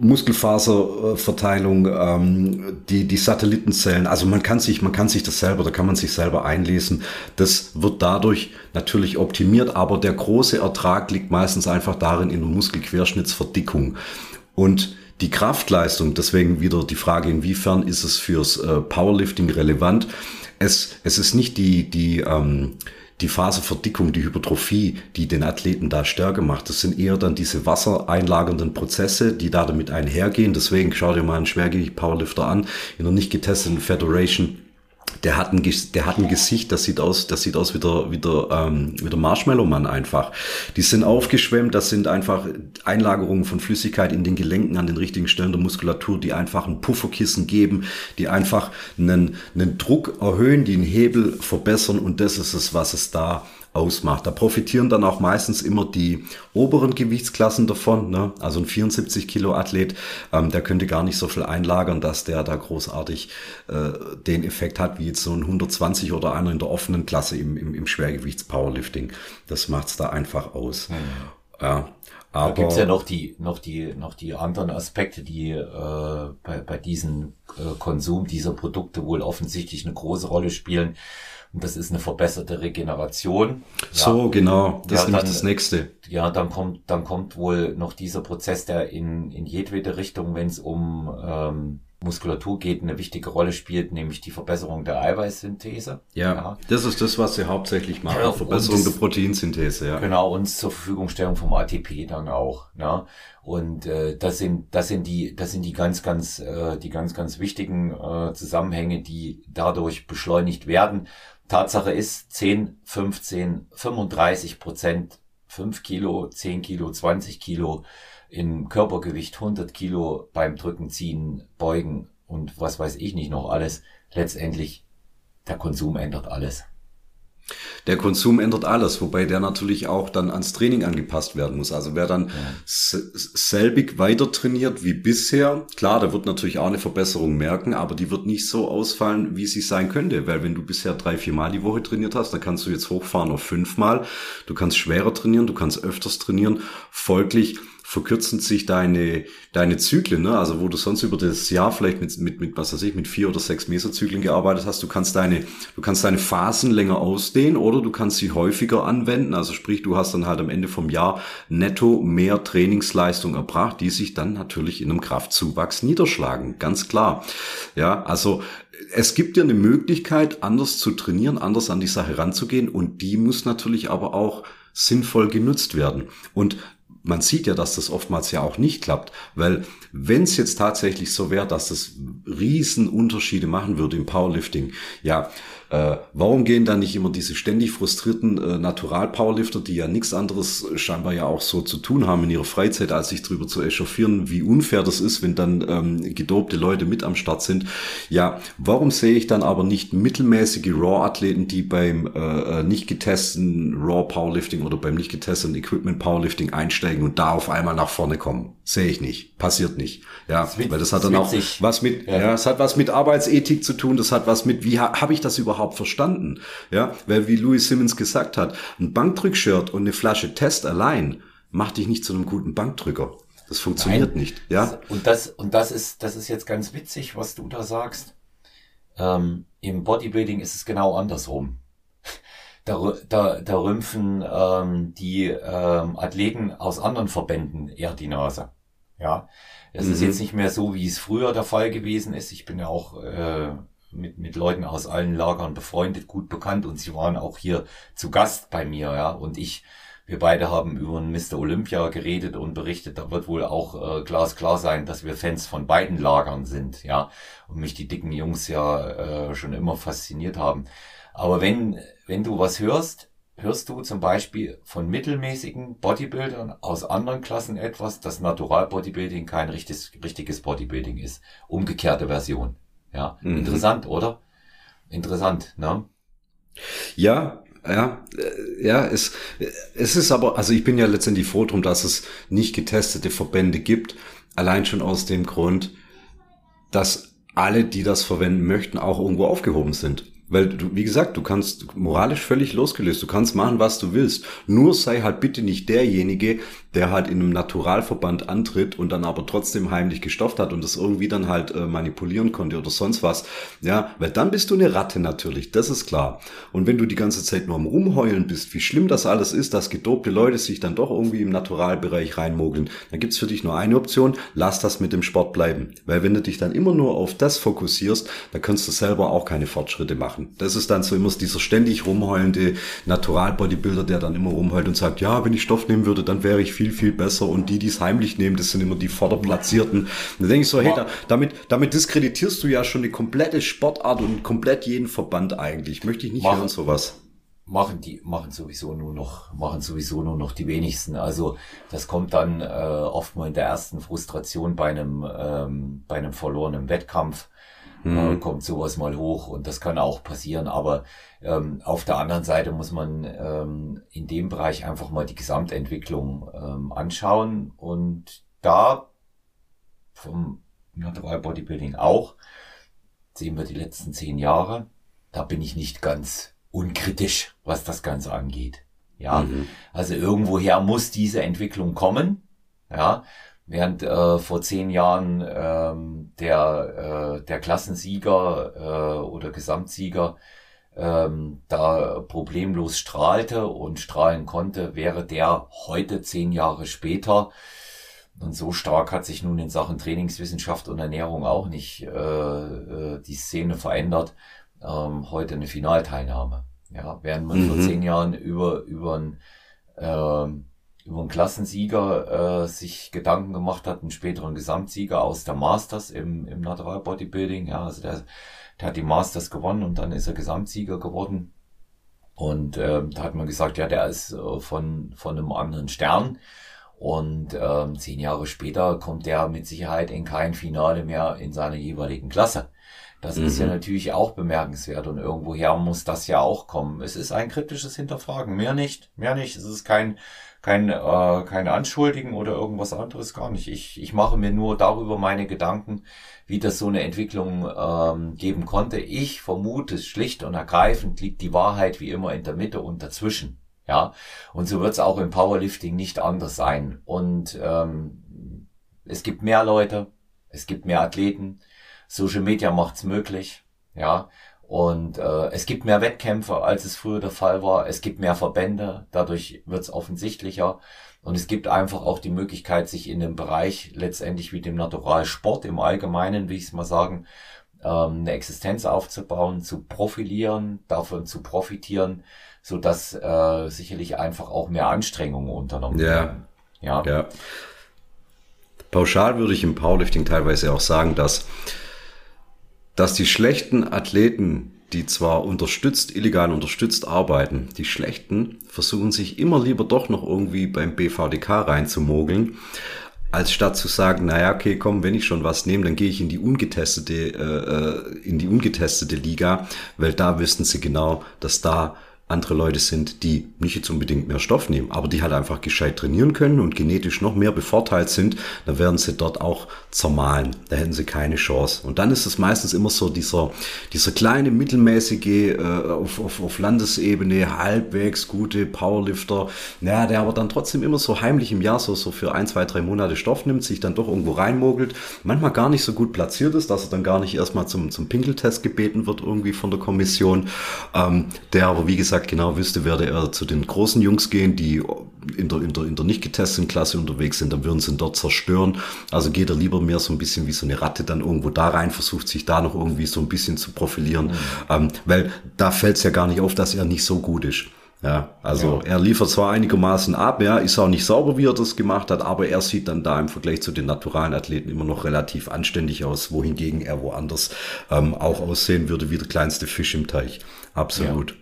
Muskelfaserverteilung, ähm, die, die Satellitenzellen, also man kann sich, man kann sich das selber, da kann man sich selber einlesen. Das wird dadurch natürlich optimiert, aber der große Ertrag liegt meistens einfach darin in der Muskelquerschnittsverdickung. Und die Kraftleistung, deswegen wieder die Frage, inwiefern ist es fürs äh, Powerlifting relevant? Es, es ist nicht die, die, ähm, die Faserverdickung, die Hypertrophie, die den Athleten da stärker macht. Das sind eher dann diese wassereinlagernden Prozesse, die da damit einhergehen. Deswegen schau dir mal einen Schwergewicht-Powerlifter an in einer nicht getesteten Federation der hat ein, der hat ein Gesicht, das sieht aus, das sieht aus wie der, wie der, ähm, wie der Marshmallow-Mann einfach. Die sind aufgeschwemmt, das sind einfach Einlagerungen von Flüssigkeit in den Gelenken an den richtigen Stellen der Muskulatur, die einfach ein Pufferkissen geben, die einfach einen, einen Druck erhöhen, die einen Hebel verbessern und das ist es, was es da ausmacht. Da profitieren dann auch meistens immer die oberen Gewichtsklassen davon. Ne? Also ein 74 Kilo Athlet, ähm, der könnte gar nicht so viel einlagern, dass der da großartig äh, den Effekt hat, wie jetzt so ein 120 oder einer in der offenen Klasse im, im, im Schwergewichts-Powerlifting. Das macht's da einfach aus. Mhm. Ja. Aber da gibt's ja noch die, noch die, noch die anderen Aspekte, die äh, bei, bei diesem äh, Konsum dieser Produkte wohl offensichtlich eine große Rolle spielen. Und das ist eine verbesserte Regeneration. So, ja. genau. Das ja, ist nämlich das nächste. Ja, dann kommt, dann kommt wohl noch dieser Prozess, der in, in jedwede Richtung, wenn es um ähm, Muskulatur geht, eine wichtige Rolle spielt, nämlich die Verbesserung der Eiweißsynthese. Ja, ja. das ist das, was sie hauptsächlich machen, ja, Verbesserung das, der Proteinsynthese. Ja. Genau, und zur Verfügungstellung vom ATP dann auch. Ne? Und äh, das sind das sind die das sind die ganz ganz äh, die ganz ganz wichtigen äh, Zusammenhänge, die dadurch beschleunigt werden. Tatsache ist 10, 15, 35 Prozent, 5 Kilo, 10 Kilo, 20 Kilo in Körpergewicht 100 Kilo beim Drücken, Ziehen, Beugen und was weiß ich nicht noch alles. Letztendlich, der Konsum ändert alles. Der Konsum ändert alles, wobei der natürlich auch dann ans Training angepasst werden muss. Also wer dann ja. selbig weiter trainiert wie bisher, klar, der wird natürlich auch eine Verbesserung merken, aber die wird nicht so ausfallen, wie sie sein könnte. Weil wenn du bisher drei, vier Mal die Woche trainiert hast, dann kannst du jetzt hochfahren auf fünfmal. Du kannst schwerer trainieren, du kannst öfters trainieren. Folglich verkürzen sich deine, deine Zyklen, ne? also wo du sonst über das Jahr vielleicht mit, mit, mit was weiß ich, mit vier oder sechs Mesozyklen gearbeitet hast, du kannst deine, du kannst deine Phasen länger ausdehnen oder du kannst sie häufiger anwenden, also sprich, du hast dann halt am Ende vom Jahr netto mehr Trainingsleistung erbracht, die sich dann natürlich in einem Kraftzuwachs niederschlagen, ganz klar. Ja, also es gibt ja eine Möglichkeit, anders zu trainieren, anders an die Sache ranzugehen und die muss natürlich aber auch sinnvoll genutzt werden. Und man sieht ja, dass das oftmals ja auch nicht klappt, weil wenn es jetzt tatsächlich so wäre, dass das riesen Unterschiede machen würde im Powerlifting, ja, äh, warum gehen dann nicht immer diese ständig frustrierten äh, Natural-Powerlifter, die ja nichts anderes scheinbar ja auch so zu tun haben in ihrer Freizeit, als sich darüber zu echauffieren, wie unfair das ist, wenn dann ähm, gedopte Leute mit am Start sind. Ja, warum sehe ich dann aber nicht mittelmäßige Raw-Athleten, die beim äh, äh nicht getesteten Raw-Powerlifting oder beim nicht getesteten Equipment-Powerlifting einsteigen und da auf einmal nach vorne kommen? Sehe ich nicht. Passiert nicht. Ja, das weil das hat dann auch was mit, ja. ja, es hat was mit Arbeitsethik zu tun, das hat was mit, wie ha, habe ich das überhaupt überhaupt verstanden? Ja, weil wie Louis Simmons gesagt hat, ein Bankdrückshirt und eine Flasche Test allein macht dich nicht zu einem guten Bankdrücker. Das funktioniert Nein. nicht, ja. Und das, und das ist, das ist jetzt ganz witzig, was du da sagst. Ähm, Im Bodybuilding ist es genau andersrum. Da, da, da rümpfen ähm, die ähm, Athleten aus anderen Verbänden eher die Nase. Ja, es mhm. ist jetzt nicht mehr so, wie es früher der Fall gewesen ist. Ich bin ja auch äh, mit, mit Leuten aus allen Lagern befreundet, gut bekannt und sie waren auch hier zu Gast bei mir, ja. Und ich, wir beide haben über Mr. Olympia geredet und berichtet, da wird wohl auch äh, glasklar sein, dass wir Fans von beiden Lagern sind, ja. Und mich die dicken Jungs ja äh, schon immer fasziniert haben. Aber wenn, wenn du was hörst, hörst du zum Beispiel von mittelmäßigen Bodybuildern aus anderen Klassen etwas, dass Natural Bodybuilding kein richtiges, richtiges Bodybuilding ist. Umgekehrte Version. Ja, mhm. interessant, oder? Interessant, ne? Ja, ja, ja, es, es ist aber, also ich bin ja letztendlich froh drum, dass es nicht getestete Verbände gibt. Allein schon aus dem Grund, dass alle, die das verwenden möchten, auch irgendwo aufgehoben sind. Weil du, wie gesagt, du kannst moralisch völlig losgelöst, du kannst machen, was du willst. Nur sei halt bitte nicht derjenige, der halt in einem Naturalverband antritt und dann aber trotzdem heimlich gestofft hat und das irgendwie dann halt äh, manipulieren konnte oder sonst was. Ja, weil dann bist du eine Ratte natürlich, das ist klar. Und wenn du die ganze Zeit nur am Rumheulen bist, wie schlimm das alles ist, dass gedopte Leute sich dann doch irgendwie im Naturalbereich reinmogeln, dann gibt's für dich nur eine Option, lass das mit dem Sport bleiben. Weil wenn du dich dann immer nur auf das fokussierst, dann kannst du selber auch keine Fortschritte machen. Das ist dann so immer dieser ständig rumheulende Natural-Bodybuilder, der dann immer rumheult und sagt, ja, wenn ich Stoff nehmen würde, dann wäre ich viel, viel besser. Und die, die es heimlich nehmen, das sind immer die Vorderplatzierten. da denke ich so, hey, da, damit, damit diskreditierst du ja schon eine komplette Sportart und komplett jeden Verband eigentlich. Möchte ich nicht machen, hören, sowas. Machen die, machen sowieso nur noch, machen sowieso nur noch die wenigsten. Also das kommt dann äh, oft mal in der ersten Frustration bei einem, ähm, bei einem verlorenen Wettkampf mhm. kommt sowas mal hoch und das kann auch passieren. Aber ähm, auf der anderen Seite muss man ähm, in dem Bereich einfach mal die Gesamtentwicklung ähm, anschauen und da vom Natural Bodybuilding auch sehen wir die letzten zehn Jahre. Da bin ich nicht ganz unkritisch, was das Ganze angeht. Ja, mhm. also irgendwoher muss diese Entwicklung kommen. Ja, während äh, vor zehn Jahren ähm, der, äh, der Klassensieger äh, oder Gesamtsieger ähm, da problemlos strahlte und strahlen konnte, wäre der heute zehn Jahre später und so stark hat sich nun in Sachen Trainingswissenschaft und Ernährung auch nicht äh, äh, die Szene verändert. Ähm, heute eine Finalteilnahme. Ja, während man mhm. vor zehn Jahren über über ein ähm, über einen Klassensieger äh, sich Gedanken gemacht hat, einen späteren Gesamtsieger aus der Masters im, im Natural Bodybuilding. Ja, also der, der hat die Masters gewonnen und dann ist er Gesamtsieger geworden. Und äh, da hat man gesagt, ja, der ist äh, von, von einem anderen Stern. Und ähm, zehn Jahre später kommt der mit Sicherheit in kein Finale mehr in seiner jeweiligen Klasse. Das mhm. ist ja mhm. natürlich auch bemerkenswert und irgendwoher muss das ja auch kommen. Es ist ein kritisches Hinterfragen, mehr nicht, mehr nicht. Es ist kein kein, äh, kein Anschuldigen oder irgendwas anderes gar nicht. Ich, ich mache mir nur darüber meine Gedanken, wie das so eine Entwicklung ähm, geben konnte. Ich vermute, schlicht und ergreifend liegt die Wahrheit wie immer in der Mitte und dazwischen. Ja, und so wird es auch im Powerlifting nicht anders sein. Und ähm, es gibt mehr Leute, es gibt mehr Athleten, Social Media macht's möglich, ja. Und äh, es gibt mehr Wettkämpfe, als es früher der Fall war. Es gibt mehr Verbände, dadurch wird's offensichtlicher. Und es gibt einfach auch die Möglichkeit, sich in dem Bereich letztendlich wie dem Naturalsport im Allgemeinen, wie ich es mal sagen, ähm, eine Existenz aufzubauen, zu profilieren, davon zu profitieren, so dass äh, sicherlich einfach auch mehr Anstrengungen unternommen ja. werden. Ja. ja. Pauschal würde ich im Powerlifting teilweise auch sagen, dass, dass die schlechten Athleten, die zwar unterstützt, illegal unterstützt arbeiten, die schlechten versuchen sich immer lieber doch noch irgendwie beim BVDK reinzumogeln, als statt zu sagen, naja, okay, komm, wenn ich schon was nehme, dann gehe ich in die ungetestete, äh, äh, in die ungetestete Liga, weil da wissen sie genau, dass da andere Leute sind, die nicht jetzt unbedingt mehr Stoff nehmen, aber die halt einfach gescheit trainieren können und genetisch noch mehr bevorteilt sind, dann werden sie dort auch zermahlen. Da hätten sie keine Chance. Und dann ist es meistens immer so dieser, dieser kleine, mittelmäßige, äh, auf, auf, auf Landesebene, halbwegs gute Powerlifter, naja, der aber dann trotzdem immer so heimlich im Jahr so, so für ein, zwei, drei Monate Stoff nimmt, sich dann doch irgendwo reinmogelt, manchmal gar nicht so gut platziert ist, dass er dann gar nicht erstmal zum, zum Pinkeltest gebeten wird irgendwie von der Kommission, ähm, der aber wie gesagt gesagt genau wüsste, werde er zu den großen Jungs gehen, die in der, in der, in der nicht getesteten Klasse unterwegs sind, dann würden sie ihn dort zerstören. Also geht er lieber mehr so ein bisschen wie so eine Ratte dann irgendwo da rein, versucht sich da noch irgendwie so ein bisschen zu profilieren, mhm. ähm, weil da fällt es ja gar nicht auf, dass er nicht so gut ist. Ja, also ja. er liefert zwar einigermaßen ab, ja, ist auch nicht sauber, wie er das gemacht hat, aber er sieht dann da im Vergleich zu den naturalen Athleten immer noch relativ anständig aus, wohingegen er woanders ähm, auch aussehen würde wie der kleinste Fisch im Teich. Absolut. Ja.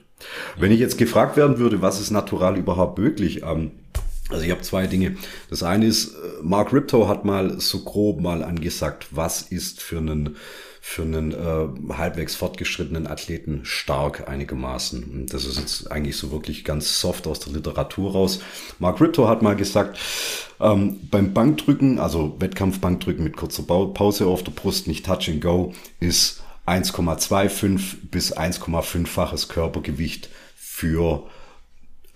Wenn ich jetzt gefragt werden würde, was ist natural überhaupt möglich? Ähm, also ich habe zwei Dinge. Das eine ist, äh, Mark Riptow hat mal so grob mal angesagt, was ist für einen für einen äh, halbwegs fortgeschrittenen Athleten stark einigermaßen. Und das ist jetzt eigentlich so wirklich ganz soft aus der Literatur raus. Mark Riptow hat mal gesagt, ähm, beim Bankdrücken, also Wettkampfbankdrücken mit kurzer Pause auf der Brust, nicht Touch and Go, ist 1,25 bis 1,5-faches Körpergewicht für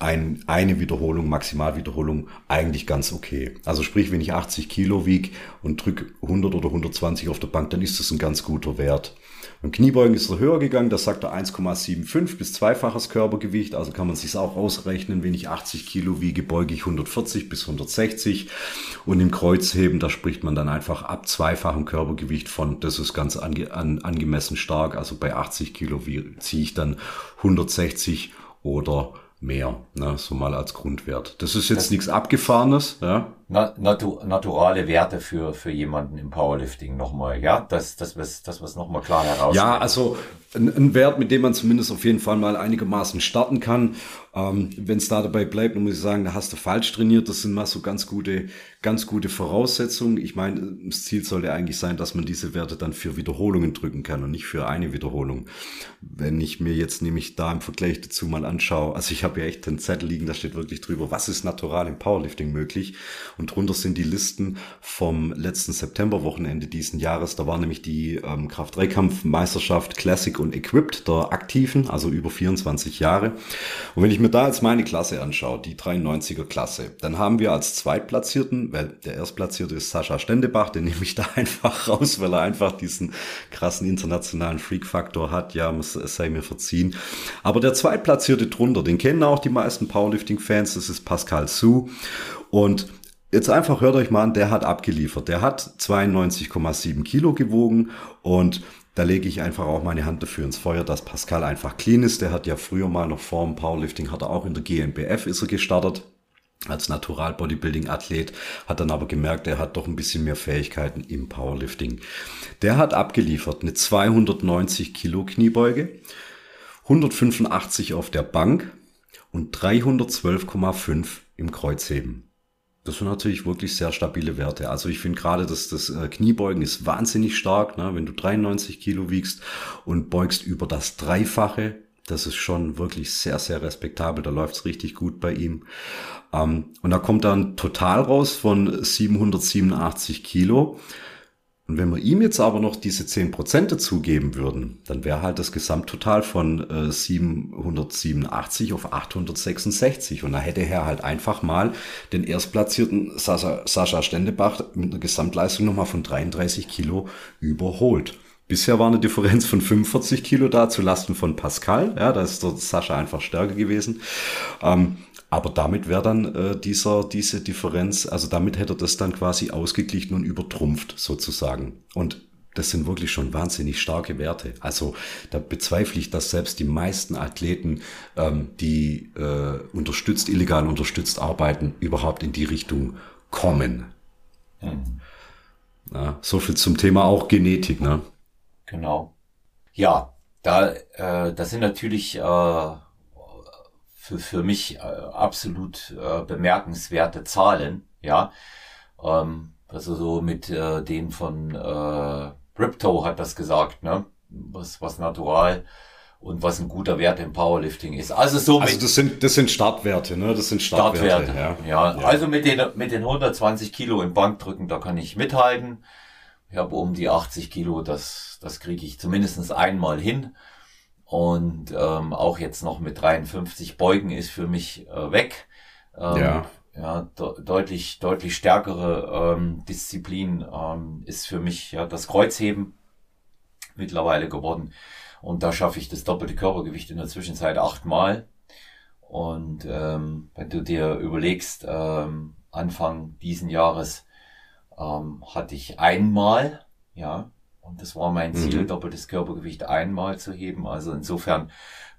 ein, eine Wiederholung, Maximalwiederholung eigentlich ganz okay. Also sprich, wenn ich 80 Kilo wiege und drücke 100 oder 120 auf der Bank, dann ist das ein ganz guter Wert. Beim Kniebeugen ist er höher gegangen, das sagt er 1,75 bis zweifaches Körpergewicht, also kann man sich auch ausrechnen, wenn ich 80 Kilo wiege, beuge ich 140 bis 160 und im Kreuzheben, da spricht man dann einfach ab zweifachem Körpergewicht von, das ist ganz ange, an, angemessen stark, also bei 80 Kilo ziehe ich dann 160 oder mehr, ne, so mal als Grundwert. Das ist jetzt das nichts Abgefahrenes, ja. Natu naturale Werte für, für jemanden im Powerlifting nochmal, ja, das, das, das, das was nochmal klar heraus. Ja, also ein, ein, Wert, mit dem man zumindest auf jeden Fall mal einigermaßen starten kann. Ähm, Wenn es da dabei bleibt, dann muss ich sagen, da hast du falsch trainiert. Das sind mal so ganz gute, ganz gute Voraussetzungen. Ich meine, das Ziel sollte eigentlich sein, dass man diese Werte dann für Wiederholungen drücken kann und nicht für eine Wiederholung. Wenn ich mir jetzt nämlich da im Vergleich dazu mal anschaue, also ich habe ja echt einen Zettel liegen, da steht wirklich drüber, was ist natural im Powerlifting möglich? Und drunter sind die Listen vom letzten Septemberwochenende diesen Jahres. Da war nämlich die ähm, Kraft-3-Kampf-Meisterschaft Classic und Equipped der Aktiven, also über 24 Jahre. Und wenn ich mir da jetzt meine Klasse anschaue, die 93er Klasse, dann haben wir als Zweitplatzierten, weil der Erstplatzierte ist Sascha Stendebach, den nehme ich da einfach raus, weil er einfach diesen krassen internationalen Freak-Faktor hat. Ja, muss, es sei mir verziehen. Aber der Zweitplatzierte drunter, den kennen auch die meisten Powerlifting-Fans, das ist Pascal Su. Und Jetzt einfach hört euch mal an, der hat abgeliefert. Der hat 92,7 Kilo gewogen und da lege ich einfach auch meine Hand dafür ins Feuer, dass Pascal einfach clean ist. Der hat ja früher mal noch vor dem Powerlifting, hat er auch in der GmbF ist er gestartet als Natural Bodybuilding Athlet, hat dann aber gemerkt, er hat doch ein bisschen mehr Fähigkeiten im Powerlifting. Der hat abgeliefert eine 290 Kilo Kniebeuge, 185 auf der Bank und 312,5 im Kreuzheben. Das sind natürlich wirklich sehr stabile Werte. Also ich finde gerade, dass das äh, Kniebeugen ist wahnsinnig stark. Ne? Wenn du 93 Kilo wiegst und beugst über das Dreifache, das ist schon wirklich sehr, sehr respektabel. Da läuft's richtig gut bei ihm. Ähm, und da kommt dann total raus von 787 Kilo. Und wenn wir ihm jetzt aber noch diese 10% dazugeben würden, dann wäre halt das Gesamttotal von äh, 787 auf 866. Und da hätte er halt einfach mal den erstplatzierten Sascha, Sascha Stendebach mit einer Gesamtleistung nochmal von 33 Kilo überholt. Bisher war eine Differenz von 45 Kilo da zu Lasten von Pascal. Ja, da ist der Sascha einfach stärker gewesen. Ähm, aber damit wäre dann äh, dieser, diese Differenz, also damit hätte er das dann quasi ausgeglichen und übertrumpft sozusagen. Und das sind wirklich schon wahnsinnig starke Werte. Also da bezweifle ich, dass selbst die meisten Athleten, ähm, die äh, unterstützt, illegal unterstützt arbeiten, überhaupt in die Richtung kommen. Mhm. Ja, so viel zum Thema auch Genetik, ne? Genau. Ja, da, äh, das sind natürlich äh, für, für mich äh, absolut äh, bemerkenswerte Zahlen, ja. Ähm, also so mit äh, denen von äh, Ripto hat das gesagt, ne? Was, was natural und was ein guter Wert im Powerlifting ist. Also so also das sind das sind Startwerte, ne? Das sind Startwerte. Startwerte ja. ja. Also mit den mit den 120 Kilo im Bankdrücken, da kann ich mithalten. Ich habe um die 80 Kilo, das das kriege ich zumindestens einmal hin. Und ähm, auch jetzt noch mit 53 Beugen ist für mich äh, weg. Ähm, ja. Ja, de deutlich, deutlich stärkere ähm, Disziplin ähm, ist für mich ja das Kreuzheben mittlerweile geworden. Und da schaffe ich das doppelte Körpergewicht in der Zwischenzeit achtmal. Und ähm, wenn du dir überlegst, ähm, Anfang diesen Jahres ähm, hatte ich einmal, ja, und das war mein Ziel, mhm. doppeltes Körpergewicht einmal zu heben. Also insofern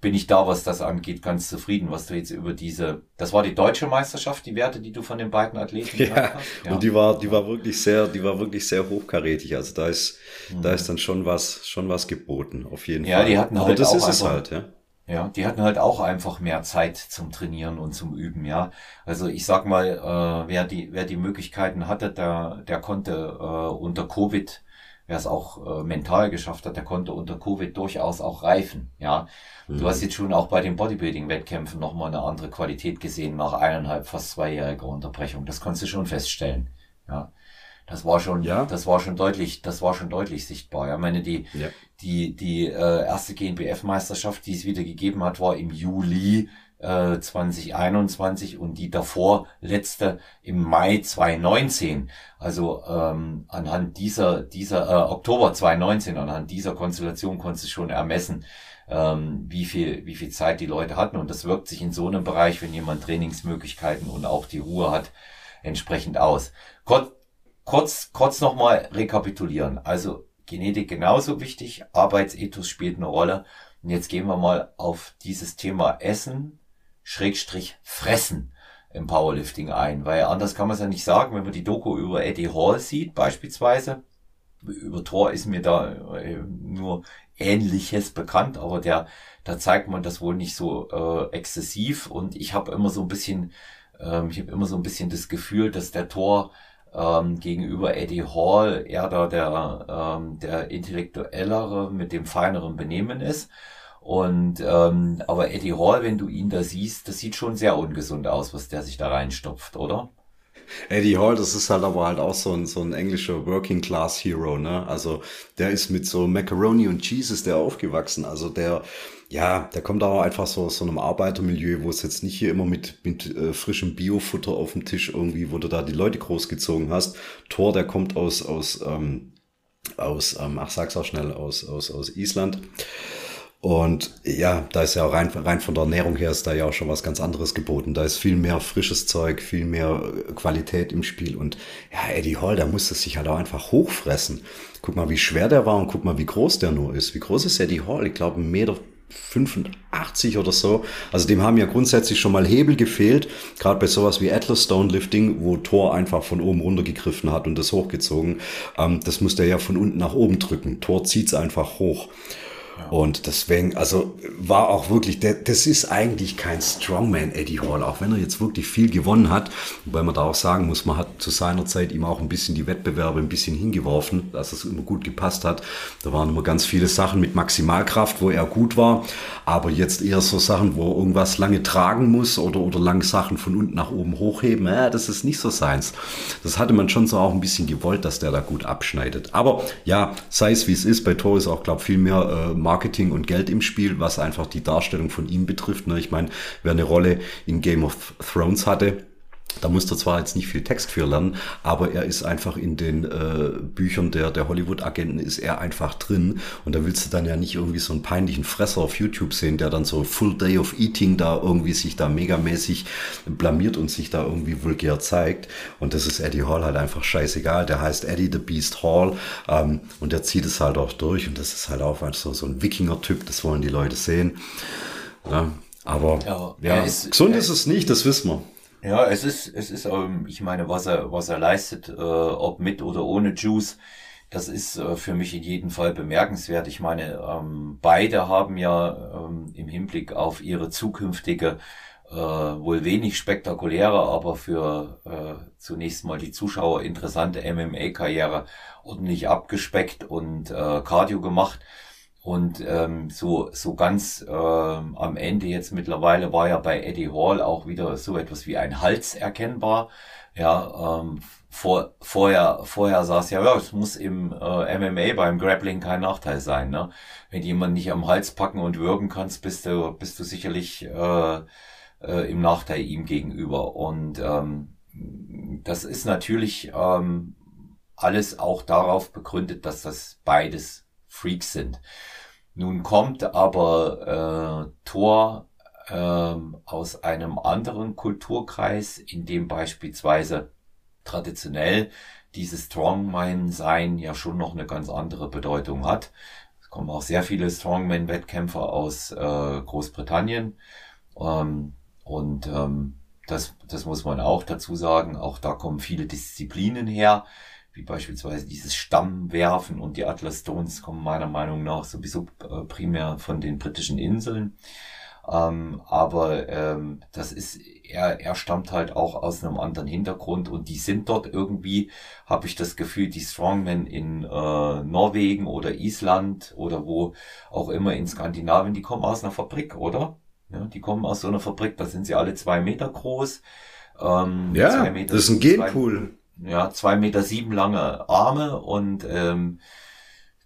bin ich da, was das angeht, ganz zufrieden, was du jetzt über diese, das war die deutsche Meisterschaft, die Werte, die du von den beiden Athleten ja, hast. Ja, und die war, die war wirklich sehr, die war wirklich sehr hochkarätig. Also da ist, mhm. da ist dann schon was, schon was geboten, auf jeden ja, Fall. Ja, die hatten halt das ist es halt, ja. Ja, die hatten halt auch einfach mehr Zeit zum Trainieren und zum Üben, ja. Also ich sag mal, äh, wer die, wer die Möglichkeiten hatte, der, der konnte äh, unter Covid wer es auch äh, mental geschafft hat, der konnte unter Covid durchaus auch reifen. Ja, mhm. du hast jetzt schon auch bei den Bodybuilding-Wettkämpfen nochmal eine andere Qualität gesehen nach eineinhalb, fast zweijähriger Unterbrechung. Das konntest du schon feststellen. Ja, das war schon, ja. das war schon deutlich, das war schon deutlich sichtbar. Ja, ich meine die, ja. die, die äh, erste GNBF-Meisterschaft, die es wieder gegeben hat, war im Juli 2021 äh, und die davor letzte im Mai 2019. Also ähm, anhand dieser, dieser äh, Oktober 2019, anhand dieser Konstellation konntest du schon ermessen, ähm, wie viel, wie viel Zeit die Leute hatten. Und das wirkt sich in so einem Bereich, wenn jemand Trainingsmöglichkeiten und auch die Ruhe hat, entsprechend aus. Kurz, kurz, kurz nochmal rekapitulieren. Also Genetik genauso wichtig, Arbeitsethos spielt eine Rolle. Und jetzt gehen wir mal auf dieses Thema Essen, Schrägstrich fressen im Powerlifting ein, weil anders kann man es ja nicht sagen, wenn man die Doku über Eddie Hall sieht beispielsweise. Über Thor ist mir da äh, nur Ähnliches bekannt, aber der, da zeigt man das wohl nicht so äh, exzessiv und ich habe immer so ein bisschen, ähm, ich habe immer so ein bisschen das Gefühl, dass der Tor ähm, gegenüber Eddie Hall eher da der, ähm, der intellektuellere mit dem feineren Benehmen ist und ähm, aber Eddie Hall, wenn du ihn da siehst, das sieht schon sehr ungesund aus, was der sich da reinstopft, oder? Eddie Hall, das ist halt aber halt auch so ein, so ein englischer Working Class Hero, ne? Also der ist mit so Macaroni und Cheese ist der aufgewachsen. Also der, ja, der kommt auch einfach so aus so einem Arbeitermilieu, wo es jetzt nicht hier immer mit, mit äh, frischem Biofutter auf dem Tisch irgendwie, wo du da die Leute großgezogen hast. Thor, der kommt aus, aus, ähm, aus, ähm, ach sag's auch schnell, aus, aus, aus Island. Und ja, da ist ja auch rein, rein von der Ernährung her ist da ja auch schon was ganz anderes geboten. Da ist viel mehr frisches Zeug, viel mehr äh, Qualität im Spiel. Und ja, Eddie Hall, da musste sich halt auch einfach hochfressen. Guck mal, wie schwer der war und guck mal, wie groß der nur ist. Wie groß ist Eddie Hall? Ich glaube, ein Meter 85 oder so. Also dem haben ja grundsätzlich schon mal Hebel gefehlt, gerade bei sowas wie Atlas Stone Lifting, wo Thor einfach von oben runter gegriffen hat und das hochgezogen. Ähm, das muss der ja von unten nach oben drücken. Thor zieht's einfach hoch. Und deswegen, also war auch wirklich, das ist eigentlich kein Strongman Eddie Hall, auch wenn er jetzt wirklich viel gewonnen hat, weil man da auch sagen muss, man hat zu seiner Zeit ihm auch ein bisschen die Wettbewerbe ein bisschen hingeworfen, dass es immer gut gepasst hat. Da waren immer ganz viele Sachen mit Maximalkraft, wo er gut war, aber jetzt eher so Sachen, wo er irgendwas lange tragen muss oder, oder lange Sachen von unten nach oben hochheben, ja, das ist nicht so seins. Das hatte man schon so auch ein bisschen gewollt, dass der da gut abschneidet. Aber ja, sei es wie es ist, bei Tor ist auch, glaube ich, viel mehr äh, Marketing und Geld im Spiel, was einfach die Darstellung von ihm betrifft. Ne? Ich meine, wer eine Rolle in Game of Thrones hatte, da musst du zwar jetzt nicht viel Text für lernen, aber er ist einfach in den äh, Büchern der, der Hollywood-Agenten ist er einfach drin. Und da willst du dann ja nicht irgendwie so einen peinlichen Fresser auf YouTube sehen, der dann so Full Day of Eating da irgendwie sich da megamäßig blamiert und sich da irgendwie vulgär zeigt. Und das ist Eddie Hall halt einfach scheißegal. Der heißt Eddie the Beast Hall ähm, und der zieht es halt auch durch. Und das ist halt auch einfach so, so ein Wikinger-Typ, das wollen die Leute sehen. Ja, aber ja, ja ist, gesund ist es nicht, das wissen wir. Ja, es ist, es ist, ähm, ich meine, was er, was er leistet, äh, ob mit oder ohne Juice, das ist äh, für mich in jedem Fall bemerkenswert. Ich meine, ähm, beide haben ja ähm, im Hinblick auf ihre zukünftige, äh, wohl wenig spektakuläre, aber für äh, zunächst mal die Zuschauer interessante MMA-Karriere ordentlich abgespeckt und äh, Cardio gemacht. Und ähm, so, so ganz ähm, am Ende jetzt mittlerweile war ja bei Eddie Hall auch wieder so etwas wie ein Hals erkennbar. Ja, ähm, vor, vorher, vorher saß ja, ja, es muss im äh, MMA beim Grappling kein Nachteil sein. Ne? Wenn jemand nicht am Hals packen und würgen kannst, bist du, bist du sicherlich äh, äh, im Nachteil ihm gegenüber. Und ähm, das ist natürlich ähm, alles auch darauf begründet, dass das beides Freaks sind. Nun kommt aber äh, Thor äh, aus einem anderen Kulturkreis, in dem beispielsweise traditionell dieses Strongman-Sein ja schon noch eine ganz andere Bedeutung hat. Es kommen auch sehr viele Strongman-Wettkämpfer aus äh, Großbritannien. Ähm, und ähm, das, das muss man auch dazu sagen. Auch da kommen viele Disziplinen her wie beispielsweise dieses Stammwerfen und die Atlas Stones kommen meiner Meinung nach sowieso äh, primär von den britischen Inseln. Ähm, aber ähm, das ist, er, er stammt halt auch aus einem anderen Hintergrund und die sind dort irgendwie, habe ich das Gefühl, die Strongmen in äh, Norwegen oder Island oder wo auch immer in Skandinavien, die kommen aus einer Fabrik, oder? Ja, die kommen aus so einer Fabrik, da sind sie alle zwei Meter groß. Ähm, ja, das ist ein Genpool ja, zwei Meter sieben lange Arme und ähm,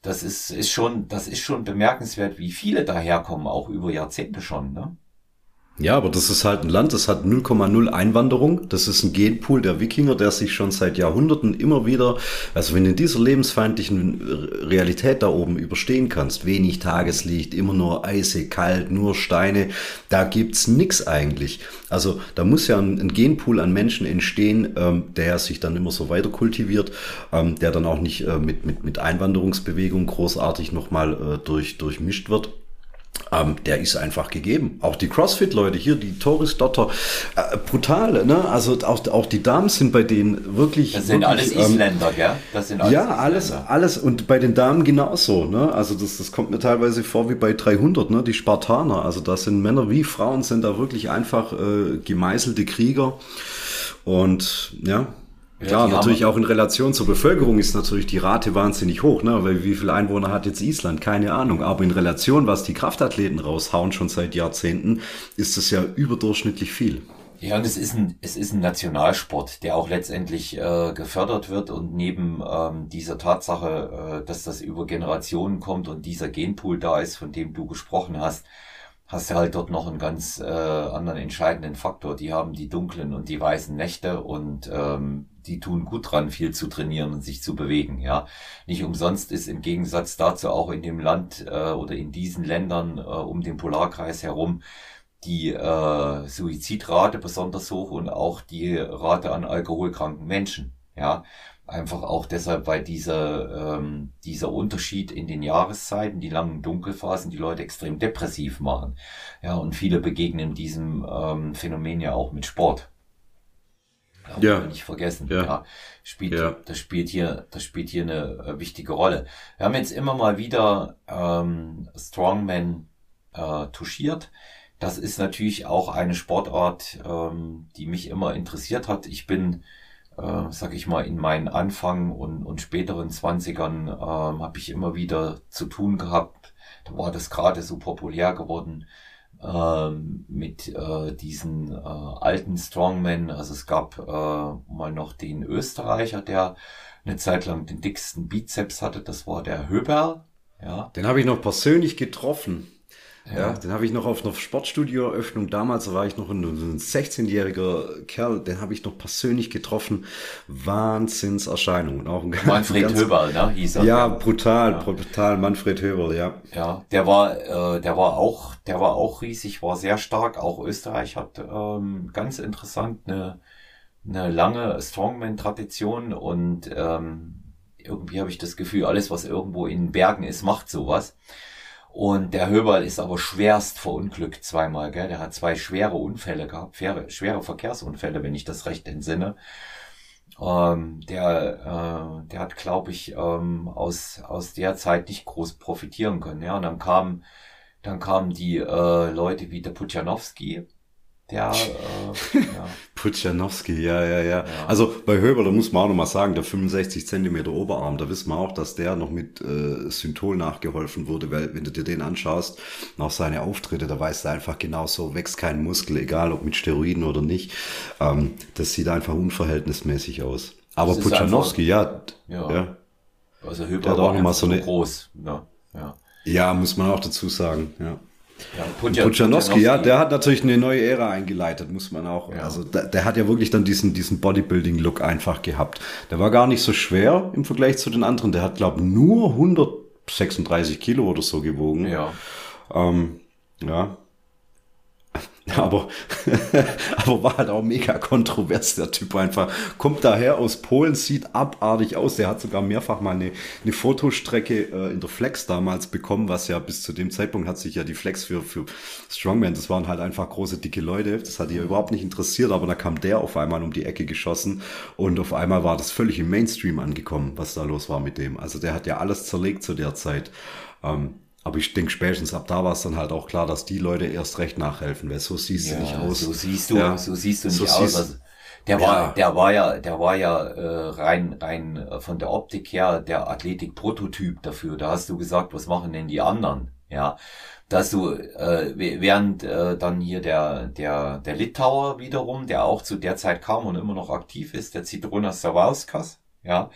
das ist, ist schon, das ist schon bemerkenswert, wie viele daherkommen, auch über Jahrzehnte schon, ne? Ja, aber das ist halt ein Land, das hat 0,0 Einwanderung. Das ist ein Genpool der Wikinger, der sich schon seit Jahrhunderten immer wieder, also wenn du in dieser lebensfeindlichen Realität da oben überstehen kannst, wenig Tageslicht, immer nur eisig, kalt, nur Steine, da gibt's nix eigentlich. Also da muss ja ein, Genpool an Menschen entstehen, ähm, der sich dann immer so weiter kultiviert, ähm, der dann auch nicht äh, mit, mit, mit Einwanderungsbewegungen großartig nochmal äh, durch, durchmischt wird. Ähm, der ist einfach gegeben. Auch die CrossFit-Leute hier, die Toris Dotter, äh, brutal, ne? Also auch, auch die Damen sind bei denen wirklich. Das sind wirklich, alles ähm, Isländer, gell? Das sind alles ja, Isländer. alles, alles. Und bei den Damen genauso, ne? Also das, das kommt mir teilweise vor wie bei 300, ne? Die Spartaner. Also da sind Männer wie Frauen sind da wirklich einfach äh, gemeißelte Krieger. Und ja, Klar, natürlich auch in Relation zur Bevölkerung ist natürlich die Rate wahnsinnig hoch, ne? Weil wie viele Einwohner hat jetzt Island? Keine Ahnung. Aber in Relation, was die Kraftathleten raushauen schon seit Jahrzehnten, ist es ja überdurchschnittlich viel. Ja, und es ist ein, es ist ein Nationalsport, der auch letztendlich äh, gefördert wird und neben ähm, dieser Tatsache, äh, dass das über Generationen kommt und dieser Genpool da ist, von dem du gesprochen hast, hast du halt dort noch einen ganz äh, anderen entscheidenden Faktor. Die haben die dunklen und die weißen Nächte und ähm, die tun gut dran, viel zu trainieren und sich zu bewegen. Ja, nicht umsonst ist im Gegensatz dazu auch in dem Land äh, oder in diesen Ländern äh, um den Polarkreis herum die äh, Suizidrate besonders hoch und auch die Rate an alkoholkranken Menschen. Ja, einfach auch deshalb, weil dieser ähm, dieser Unterschied in den Jahreszeiten, die langen Dunkelphasen, die Leute extrem depressiv machen. Ja, und viele begegnen diesem ähm, Phänomen ja auch mit Sport. ja. wir nicht vergessen. Ja. ja. spielt, ja. das spielt hier, das spielt hier eine äh, wichtige Rolle. Wir haben jetzt immer mal wieder ähm, Strongman äh, touchiert. Das ist natürlich auch eine Sportart, ähm, die mich immer interessiert hat. Ich bin, äh, sag ich mal, in meinen Anfang und, und späteren Zwanzigern ähm, habe ich immer wieder zu tun gehabt. Da war das gerade so populär geworden ähm, mit äh, diesen äh, alten Strongmen. Also es gab äh, mal noch den Österreicher, der eine Zeit lang den dicksten Bizeps hatte. Das war der Höberl. Ja. Den habe ich noch persönlich getroffen. Ja, ja den habe ich noch auf einer Sportstudio-Eröffnung damals, da war ich noch ein, ein 16-jähriger Kerl, den habe ich noch persönlich getroffen. Wahnsinnserscheinung. Auch ein Manfred ganz, Höberl, ne? Hieß er. Ja, brutal, ja. brutal, Manfred Höberl, ja. Ja, der war, äh, der war auch, der war auch riesig, war sehr stark. Auch Österreich hat ähm, ganz interessant eine, eine lange Strongman-Tradition und ähm, irgendwie habe ich das Gefühl, alles, was irgendwo in Bergen ist, macht sowas. Und der Höberl ist aber schwerst verunglückt zweimal, gell? Der hat zwei schwere Unfälle gehabt, schwere, schwere Verkehrsunfälle, wenn ich das recht entsinne. Ähm, der, äh, der hat, glaube ich, ähm, aus, aus der Zeit nicht groß profitieren können. Ja, und dann kamen, dann kamen die äh, Leute wie der Putjanowski, der, äh, ja. Putschanowski, ja, ja, ja. Also bei Höber, da muss man auch nochmal sagen, der 65 Zentimeter Oberarm, da wissen wir auch, dass der noch mit äh, Synthol nachgeholfen wurde, weil wenn du dir den anschaust, auch seine Auftritte, da weißt du einfach genau so, wächst kein Muskel, egal ob mit Steroiden oder nicht. Ähm, das sieht einfach unverhältnismäßig aus. Aber Putschanowski, ja, ja, ja. Also Höber war auch nochmal so eine, groß, ja, ja. Ja, muss man auch dazu sagen, ja. Ja, Pujanowski, ja, der hat natürlich eine neue Ära eingeleitet, muss man auch. Ja. Also der, der, hat ja wirklich dann diesen, diesen Bodybuilding-Look einfach gehabt. Der war gar nicht so schwer im Vergleich zu den anderen. Der hat, glaube nur 136 Kilo oder so gewogen. Ja. Ähm, ja, Aber, aber war halt auch mega kontrovers, der Typ einfach. Kommt daher aus Polen, sieht abartig aus. Der hat sogar mehrfach mal eine, eine Fotostrecke äh, in der Flex damals bekommen, was ja bis zu dem Zeitpunkt hat sich ja die Flex für, für Strongman, das waren halt einfach große, dicke Leute. Das hat die ja überhaupt nicht interessiert, aber da kam der auf einmal um die Ecke geschossen und auf einmal war das völlig im Mainstream angekommen, was da los war mit dem. Also der hat ja alles zerlegt zu der Zeit. Ähm, aber ich denke, spätestens ab da war es dann halt auch klar, dass die Leute erst recht nachhelfen, weil so siehst ja, du nicht aus. So siehst du, ja. so siehst du nicht so aus. Also, der ja. war, der war ja, der war ja äh, rein, rein äh, von der Optik her der Athletik-Prototyp dafür. Da hast du gesagt, was machen denn die anderen? Ja, dass du äh, während äh, dann hier der der der Litauer wiederum, der auch zu der Zeit kam und immer noch aktiv ist, der Zitronas Savauskas, ja,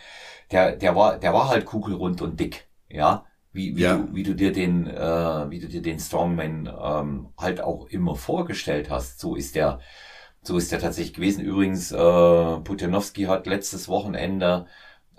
der der war der war halt kugelrund und dick, ja wie, wie, ja. du, wie du dir den, äh, wie du dir den Strongman ähm, halt auch immer vorgestellt hast. So ist der, so ist der tatsächlich gewesen. Übrigens, äh, Putinowski hat letztes Wochenende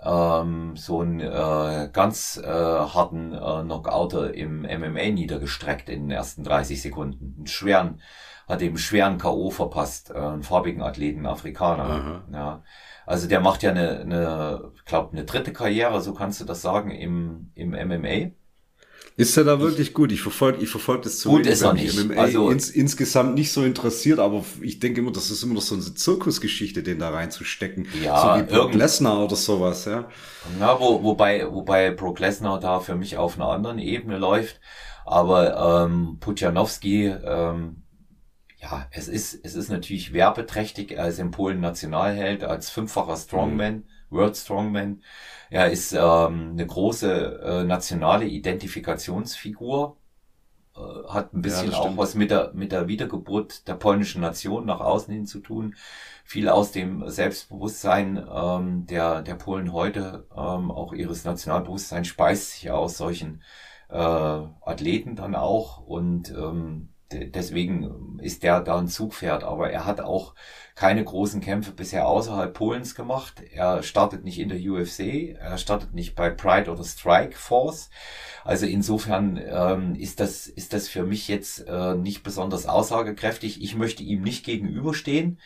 ähm, so einen äh, ganz äh, harten äh, Knockouter im MMA niedergestreckt in den ersten 30 Sekunden. Einen schweren, hat eben schweren K.O. verpasst, äh, einen farbigen Athleten, Afrikaner. Aha. Ja. Also der macht ja eine, eine glaube eine dritte Karriere, so kannst du das sagen, im, im MMA. Ist er da wirklich ich, gut? Ich verfolge ich verfolge das zu Gut ist er nicht. MMA also, ins, insgesamt nicht so interessiert, aber ich denke immer, das ist immer noch so eine Zirkusgeschichte, den da reinzustecken. Ja, so wie Brock Lesnar oder sowas, ja. Ja, wo, wobei, wobei Brock Lesnar da für mich auf einer anderen Ebene läuft. Aber ähm, Pujanowski, ähm, ja, es ist, es ist natürlich werbeträchtig. Er ist in Polen Nationalheld als fünffacher Strongman, mhm. World Strongman. Er ist ähm, eine große äh, nationale Identifikationsfigur. Äh, hat ein bisschen ja, auch was mit der, mit der Wiedergeburt der polnischen Nation nach außen hin zu tun. Viel aus dem Selbstbewusstsein ähm, der, der Polen heute, ähm, auch ihres Nationalbewusstseins speist sich aus solchen äh, Athleten dann auch und ähm, deswegen ist der da ein Zugpferd, aber er hat auch keine großen Kämpfe bisher außerhalb Polens gemacht. Er startet nicht in der UFC, er startet nicht bei Pride oder Strike Force. Also insofern ähm, ist das ist das für mich jetzt äh, nicht besonders aussagekräftig. Ich möchte ihm nicht gegenüberstehen.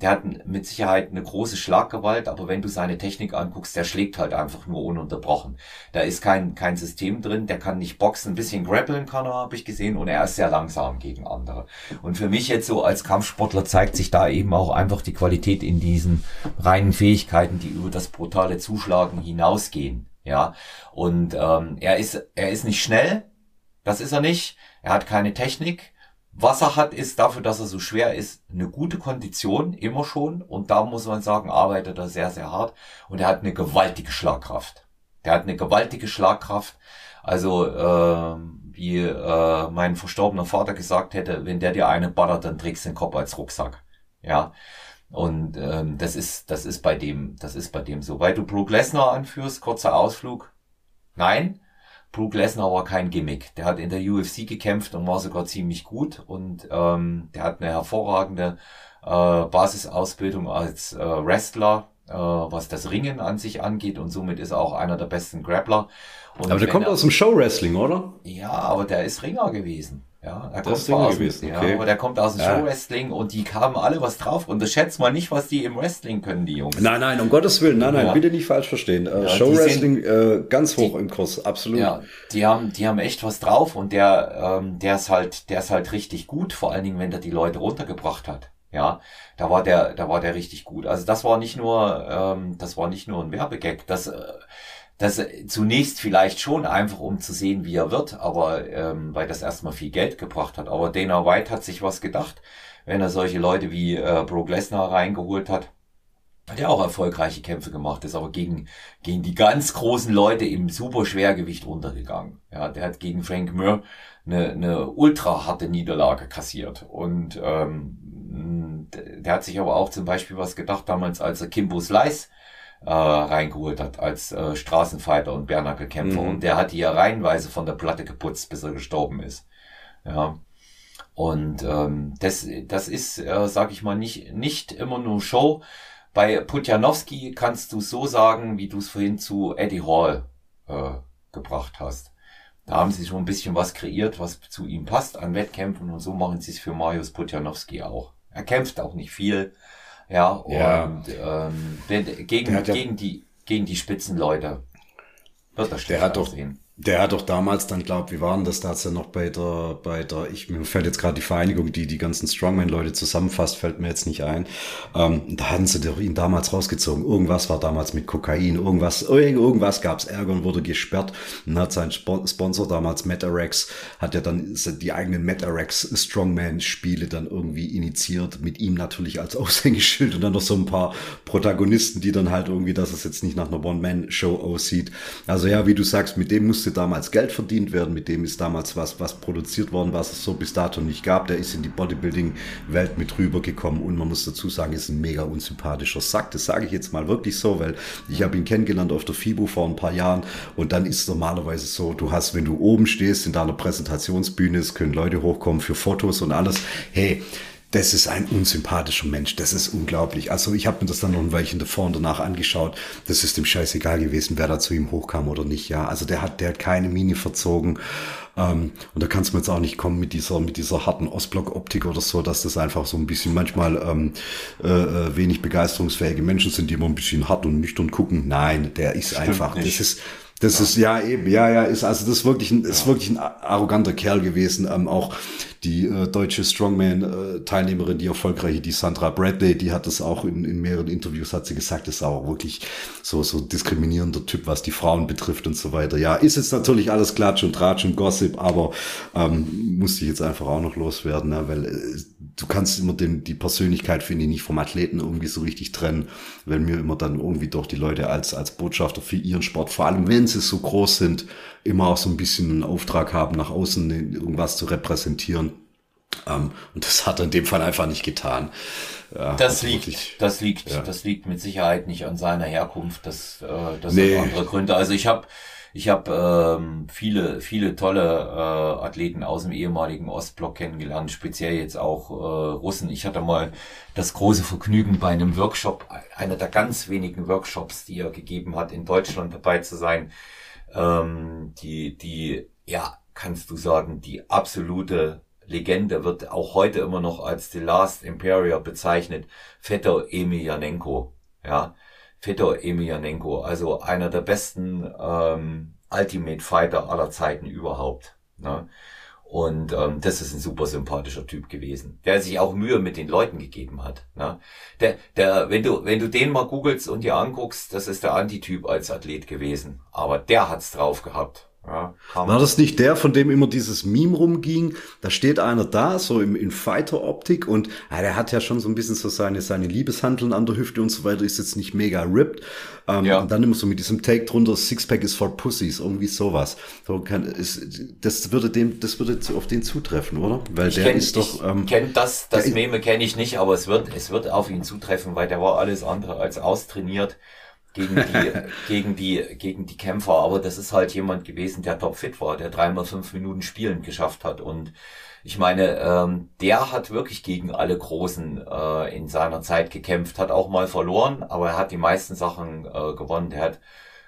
Der hat mit Sicherheit eine große Schlaggewalt, aber wenn du seine Technik anguckst, der schlägt halt einfach nur ununterbrochen. Da ist kein, kein System drin, der kann nicht boxen, ein bisschen grappeln kann er, habe ich gesehen, und er ist sehr langsam gegen andere. Und für mich jetzt so als Kampfsportler zeigt sich da eben auch einfach die Qualität in diesen reinen Fähigkeiten, die über das brutale Zuschlagen hinausgehen. Ja, und ähm, er ist er ist nicht schnell, das ist er nicht. Er hat keine Technik. Was er hat, ist dafür, dass er so schwer ist, eine gute Kondition, immer schon. Und da muss man sagen, arbeitet er sehr, sehr hart. Und er hat eine gewaltige Schlagkraft. Der hat eine gewaltige Schlagkraft. Also, äh, wie äh, mein verstorbener Vater gesagt hätte, wenn der dir eine ballert, dann trägst du den Kopf als Rucksack. Ja. Und ähm, das ist, das ist bei dem, das ist bei dem so. Weil du Brook Lesnar anführst, kurzer Ausflug. Nein, Brook Lesnar war kein Gimmick. Der hat in der UFC gekämpft und war sogar ziemlich gut und ähm, der hat eine hervorragende äh, Basisausbildung als äh, Wrestler, äh, was das Ringen an sich angeht und somit ist er auch einer der besten Grappler. Und aber der kommt er, aus dem Show-Wrestling, oder? Ja, aber der ist Ringer gewesen. Ja, er kommt zwar aus, gewesen. Ja, okay. aber der kommt aus dem ja. Show-Wrestling und die haben alle was drauf. Und schätzt mal nicht, was die im Wrestling können, die Jungs. Nein, nein, um Gottes Willen, nein, nein, ja. bitte nicht falsch verstehen. Äh, ja, Show-Wrestling äh, ganz hoch die, im Kurs, absolut. Ja, die haben, die haben echt was drauf und der, ähm, der ist halt, der ist halt richtig gut, vor allen Dingen, wenn der die Leute runtergebracht hat. Ja, da war der, da war der richtig gut. Also das war nicht nur, ähm, das war nicht nur ein Werbegag. Das, äh, das zunächst vielleicht schon einfach, um zu sehen, wie er wird, aber ähm, weil das erstmal viel Geld gebracht hat. Aber Dana White hat sich was gedacht, wenn er solche Leute wie äh, Brock Lesnar reingeholt hat. Hat ja auch erfolgreiche Kämpfe gemacht, ist aber gegen, gegen die ganz großen Leute im Superschwergewicht runtergegangen. Ja, der hat gegen Frank Mir eine, eine ultra harte Niederlage kassiert. Und ähm, der hat sich aber auch zum Beispiel was gedacht damals, als er Kimbo Slice äh, reingeholt hat als äh, Straßenfighter und Bernacke-Kämpfer. Mhm. Und der hat die ja reihenweise von der Platte geputzt, bis er gestorben ist. Ja. Und ähm, das, das ist, äh, sag ich mal, nicht, nicht immer nur Show. Bei Putjanowski kannst du so sagen, wie du es vorhin zu Eddie Hall äh, gebracht hast. Da haben sie schon ein bisschen was kreiert, was zu ihm passt an Wettkämpfen und so machen sie es für Marius Putjanowski auch. Er kämpft auch nicht viel, ja, und ja. Ähm, gegen, ja gegen, die, gegen die Spitzenleute wird das der hat doch, sehen. Der hat doch damals dann, glaub, wie waren das? Da hat's ja noch bei der, bei der, ich mir fällt jetzt gerade die Vereinigung, die die ganzen Strongman-Leute zusammenfasst, fällt mir jetzt nicht ein. Ähm, da hatten sie doch ihn damals rausgezogen. Irgendwas war damals mit Kokain, irgendwas, irgendwas gab's Ärger und wurde gesperrt. Und hat sein Sponsor damals Metarex, hat ja dann die eigenen Metarex Strongman-Spiele dann irgendwie initiiert, mit ihm natürlich als Aushängeschild und dann noch so ein paar Protagonisten, die dann halt irgendwie, dass es jetzt nicht nach einer One-Man-Show aussieht. Also ja, wie du sagst, mit dem musst musste damals Geld verdient werden, mit dem ist damals was, was produziert worden, was es so bis dato nicht gab. Der ist in die Bodybuilding-Welt mit rübergekommen und man muss dazu sagen, ist ein mega unsympathischer Sack. Das sage ich jetzt mal wirklich so, weil ich habe ihn kennengelernt auf der FIBO vor ein paar Jahren und dann ist es normalerweise so, du hast, wenn du oben stehst in deiner Präsentationsbühne, es können Leute hochkommen für Fotos und alles. Hey, das ist ein unsympathischer Mensch. Das ist unglaublich. Also ich habe mir das dann noch ein Weilchen davor und danach angeschaut. Das ist dem scheißegal gewesen, wer da zu ihm hochkam oder nicht. Ja, also der hat, der hat keine Mine verzogen. Ähm, und da kannst du jetzt auch nicht kommen mit dieser, mit dieser harten Ostblock-Optik oder so, dass das einfach so ein bisschen manchmal ähm, äh, äh wenig begeisterungsfähige Menschen sind, die immer ein bisschen hart und nüchtern gucken. Nein, der ist Stimmt einfach, nicht. das ist, das ist ja eben, ja, ja, ist also das ist wirklich ein, ja. ist wirklich ein arroganter Kerl gewesen. Ähm, auch die äh, deutsche Strongman-Teilnehmerin, die erfolgreiche, die Sandra Bradley, die hat das auch in, in mehreren Interviews, hat sie gesagt, ist auch wirklich so, so diskriminierender Typ, was die Frauen betrifft und so weiter. Ja, ist jetzt natürlich alles Klatsch und Tratsch und Gossip, aber ähm, musste ich jetzt einfach auch noch loswerden, ne? weil äh, du kannst immer den, die Persönlichkeit, finde ich, nicht vom Athleten irgendwie so richtig trennen, wenn mir immer dann irgendwie doch die Leute als, als Botschafter für ihren Sport, vor allem wenn sie so groß sind, immer auch so ein bisschen einen Auftrag haben, nach außen irgendwas zu repräsentieren. Ähm, und das hat er in dem Fall einfach nicht getan. Ja, das liegt, wirklich, das liegt, ja. das liegt mit Sicherheit nicht an seiner Herkunft. Das, äh, das nee. hat andere Gründe. Also ich habe ich habe ähm, viele, viele tolle äh, Athleten aus dem ehemaligen Ostblock kennengelernt, speziell jetzt auch äh, Russen. Ich hatte mal das große Vergnügen, bei einem Workshop, einer der ganz wenigen Workshops, die er gegeben hat, in Deutschland dabei zu sein. Ähm, die, die, ja, kannst du sagen, die absolute Legende wird auch heute immer noch als The Last Imperial bezeichnet. Vetter Emelianenko, ja. Fedor Emelianenko, also einer der besten ähm, Ultimate Fighter aller Zeiten überhaupt. Ne? Und ähm, das ist ein super sympathischer Typ gewesen, der sich auch Mühe mit den Leuten gegeben hat. Ne? Der, der, wenn du, wenn du den mal googelst und dir anguckst, das ist der Antityp als Athlet gewesen. Aber der hat's drauf gehabt. Ja, War das nicht der, von dem immer dieses Meme rumging? Da steht einer da, so im, in Fighter-Optik und ja, der hat ja schon so ein bisschen so seine, seine Liebeshandeln an der Hüfte und so weiter, ist jetzt nicht mega ripped. Ähm, ja. Und dann immer so mit diesem Take drunter, Sixpack is for Pussies, irgendwie sowas. So kann, ist, das würde dem, das würde auf den zutreffen, oder? Weil ich der kenn, ist doch. Ähm, kenn das, das Meme kenne ich nicht, aber es wird, es wird auf ihn zutreffen, weil der war alles andere als austrainiert gegen die, gegen die, gegen die Kämpfer. Aber das ist halt jemand gewesen, der topfit war, der dreimal fünf Minuten spielen geschafft hat. Und ich meine, ähm, der hat wirklich gegen alle Großen äh, in seiner Zeit gekämpft, hat auch mal verloren, aber er hat die meisten Sachen äh, gewonnen. Der hat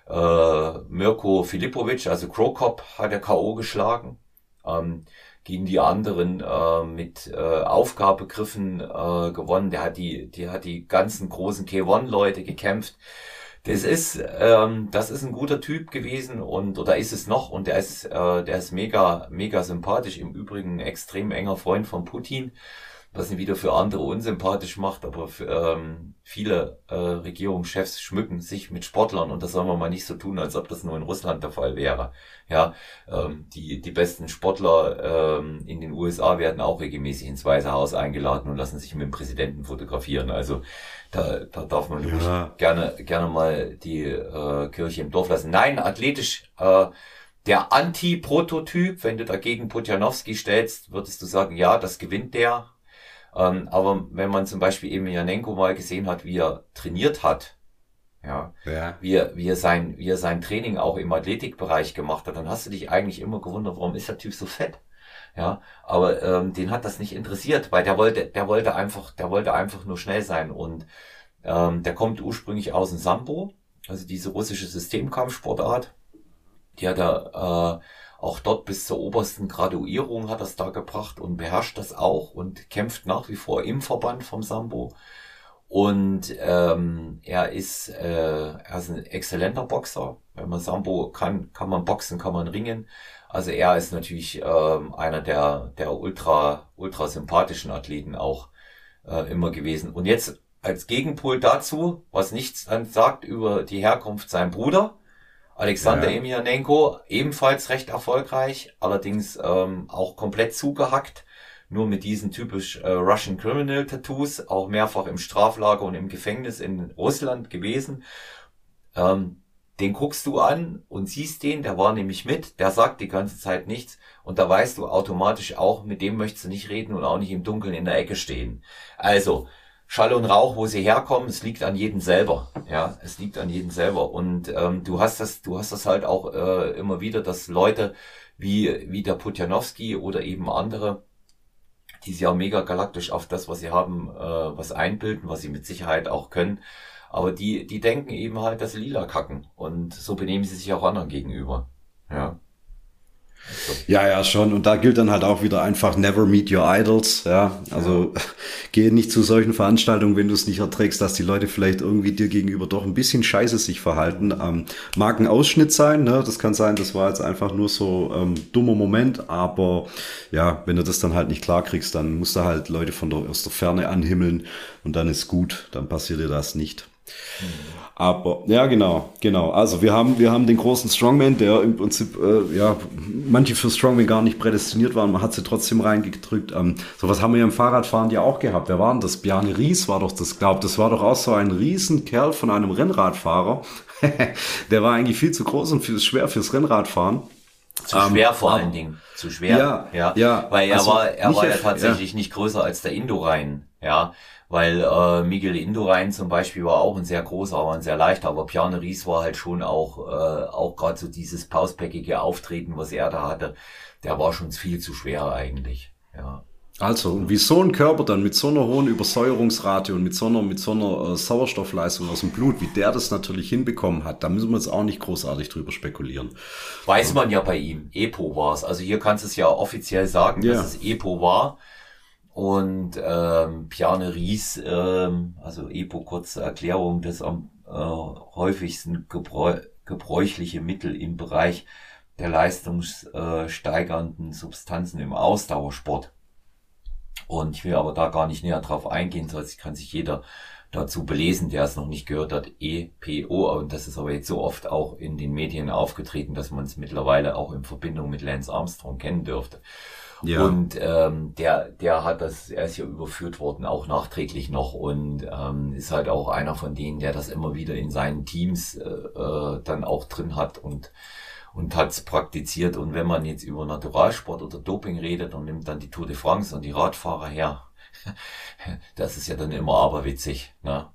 äh, Mirko Filipovic, also Krokop, hat er K.O. geschlagen. Ähm, gegen die anderen äh, mit äh, Aufgabegriffen äh, gewonnen. Der hat die, die hat die ganzen großen K1-Leute gekämpft. Das ist, ähm, das ist ein guter Typ gewesen und oder ist es noch und der ist, äh, der ist mega, mega sympathisch. Im Übrigen extrem enger Freund von Putin was ihn wieder für andere unsympathisch macht, aber für, ähm, viele äh, Regierungschefs schmücken sich mit Sportlern und das soll man mal nicht so tun, als ob das nur in Russland der Fall wäre. Ja, ähm, die, die besten Sportler ähm, in den USA werden auch regelmäßig ins Weiße Haus eingeladen und lassen sich mit dem Präsidenten fotografieren. Also da, da darf man ja. gerne, gerne mal die äh, Kirche im Dorf lassen. Nein, athletisch äh, der Anti-Prototyp, wenn du dagegen Putjanowski stellst, würdest du sagen, ja, das gewinnt der, ähm, aber wenn man zum Beispiel eben Janenko mal gesehen hat, wie er trainiert hat, ja, ja. Wie, er, wie, er sein, wie er sein Training auch im Athletikbereich gemacht hat, dann hast du dich eigentlich immer gewundert, warum ist der Typ so fett? Ja, aber ähm, den hat das nicht interessiert, weil der wollte, der wollte einfach, der wollte einfach nur schnell sein und ähm, der kommt ursprünglich aus dem Sambo, also diese russische Systemkampfsportart. Die hat er äh, auch dort bis zur obersten Graduierung hat das da gebracht und beherrscht das auch und kämpft nach wie vor im Verband vom Sambo. Und ähm, er ist, äh, er ist ein exzellenter Boxer. Wenn man Sambo kann, kann man boxen, kann man ringen. Also er ist natürlich ähm, einer der, der ultra, ultra sympathischen Athleten auch äh, immer gewesen. Und jetzt als Gegenpol dazu, was nichts sagt über die Herkunft sein Bruder, Alexander ja. Emelianenko ebenfalls recht erfolgreich, allerdings ähm, auch komplett zugehackt, nur mit diesen typisch äh, Russian Criminal Tattoos, auch mehrfach im Straflager und im Gefängnis in Russland gewesen. Ähm, den guckst du an und siehst den, der war nämlich mit, der sagt die ganze Zeit nichts und da weißt du automatisch auch, mit dem möchtest du nicht reden und auch nicht im Dunkeln in der Ecke stehen. Also, Schall und Rauch, wo sie herkommen, es liegt an jedem selber. Ja, es liegt an jedem selber. Und ähm, du hast das, du hast das halt auch äh, immer wieder, dass Leute wie wie der Putjanowski oder eben andere, die sich auch mega galaktisch auf das, was sie haben, äh, was einbilden, was sie mit Sicherheit auch können. Aber die, die denken eben halt, dass sie lila kacken. Und so benehmen sie sich auch anderen gegenüber. Ja. Ja, ja, schon. Und da gilt dann halt auch wieder einfach never meet your idols. Ja, also ja. gehe nicht zu solchen Veranstaltungen, wenn du es nicht erträgst, dass die Leute vielleicht irgendwie dir gegenüber doch ein bisschen scheiße sich verhalten. Ähm, mag ein Ausschnitt sein, ne? Das kann sein, das war jetzt einfach nur so ähm, dummer Moment, aber ja, wenn du das dann halt nicht klar kriegst, dann musst du halt Leute von der, aus der Ferne anhimmeln und dann ist gut, dann passiert dir das nicht. Aber ja, genau, genau. Also wir haben, wir haben den großen Strongman, der im Prinzip, äh, ja, manche für Strongman gar nicht prädestiniert waren, man hat sie trotzdem reingedrückt. Ähm, sowas haben wir ja im Fahrradfahren ja auch gehabt. Wer war denn das? Bjarne Ries war doch das, glaubt, das war doch auch so ein Riesenkerl von einem Rennradfahrer. der war eigentlich viel zu groß und viel schwer fürs Rennradfahren. Zu schwer ähm, vor allen Dingen. Zu schwer. Ja, ja. ja weil er also war, er war ja tatsächlich ja. nicht größer als der Indorein. Ja weil äh, Miguel Indurain zum Beispiel war auch ein sehr großer, aber ein sehr leichter, aber Piane Ries war halt schon auch, äh, auch gerade so dieses pauspäckige Auftreten, was er da hatte, der war schon viel zu schwer eigentlich, ja. Also, und wie so ein Körper dann mit so einer hohen Übersäuerungsrate und mit so einer, mit so einer äh, Sauerstoffleistung aus dem Blut, wie der das natürlich hinbekommen hat, da müssen wir jetzt auch nicht großartig drüber spekulieren. Weiß man ja bei ihm. EPO war es. Also hier kannst du es ja offiziell sagen, ja. dass es EPO war. Und ähm, Piane Ries, ähm, also EPO kurze Erklärung, das am äh, häufigsten gebräu gebräuchliche Mittel im Bereich der leistungssteigernden Substanzen im Ausdauersport. Und ich will aber da gar nicht näher drauf eingehen, sonst kann sich jeder dazu belesen, der es noch nicht gehört hat, EPO. Und das ist aber jetzt so oft auch in den Medien aufgetreten, dass man es mittlerweile auch in Verbindung mit Lance Armstrong kennen dürfte. Ja. Und ähm, der, der hat das, er ist ja überführt worden, auch nachträglich noch und ähm, ist halt auch einer von denen, der das immer wieder in seinen Teams äh, äh dann auch drin hat und und hat es praktiziert. Und wenn man jetzt über Naturalsport oder Doping redet und nimmt dann die Tour de France und die Radfahrer her, das ist ja dann immer aberwitzig. Ne?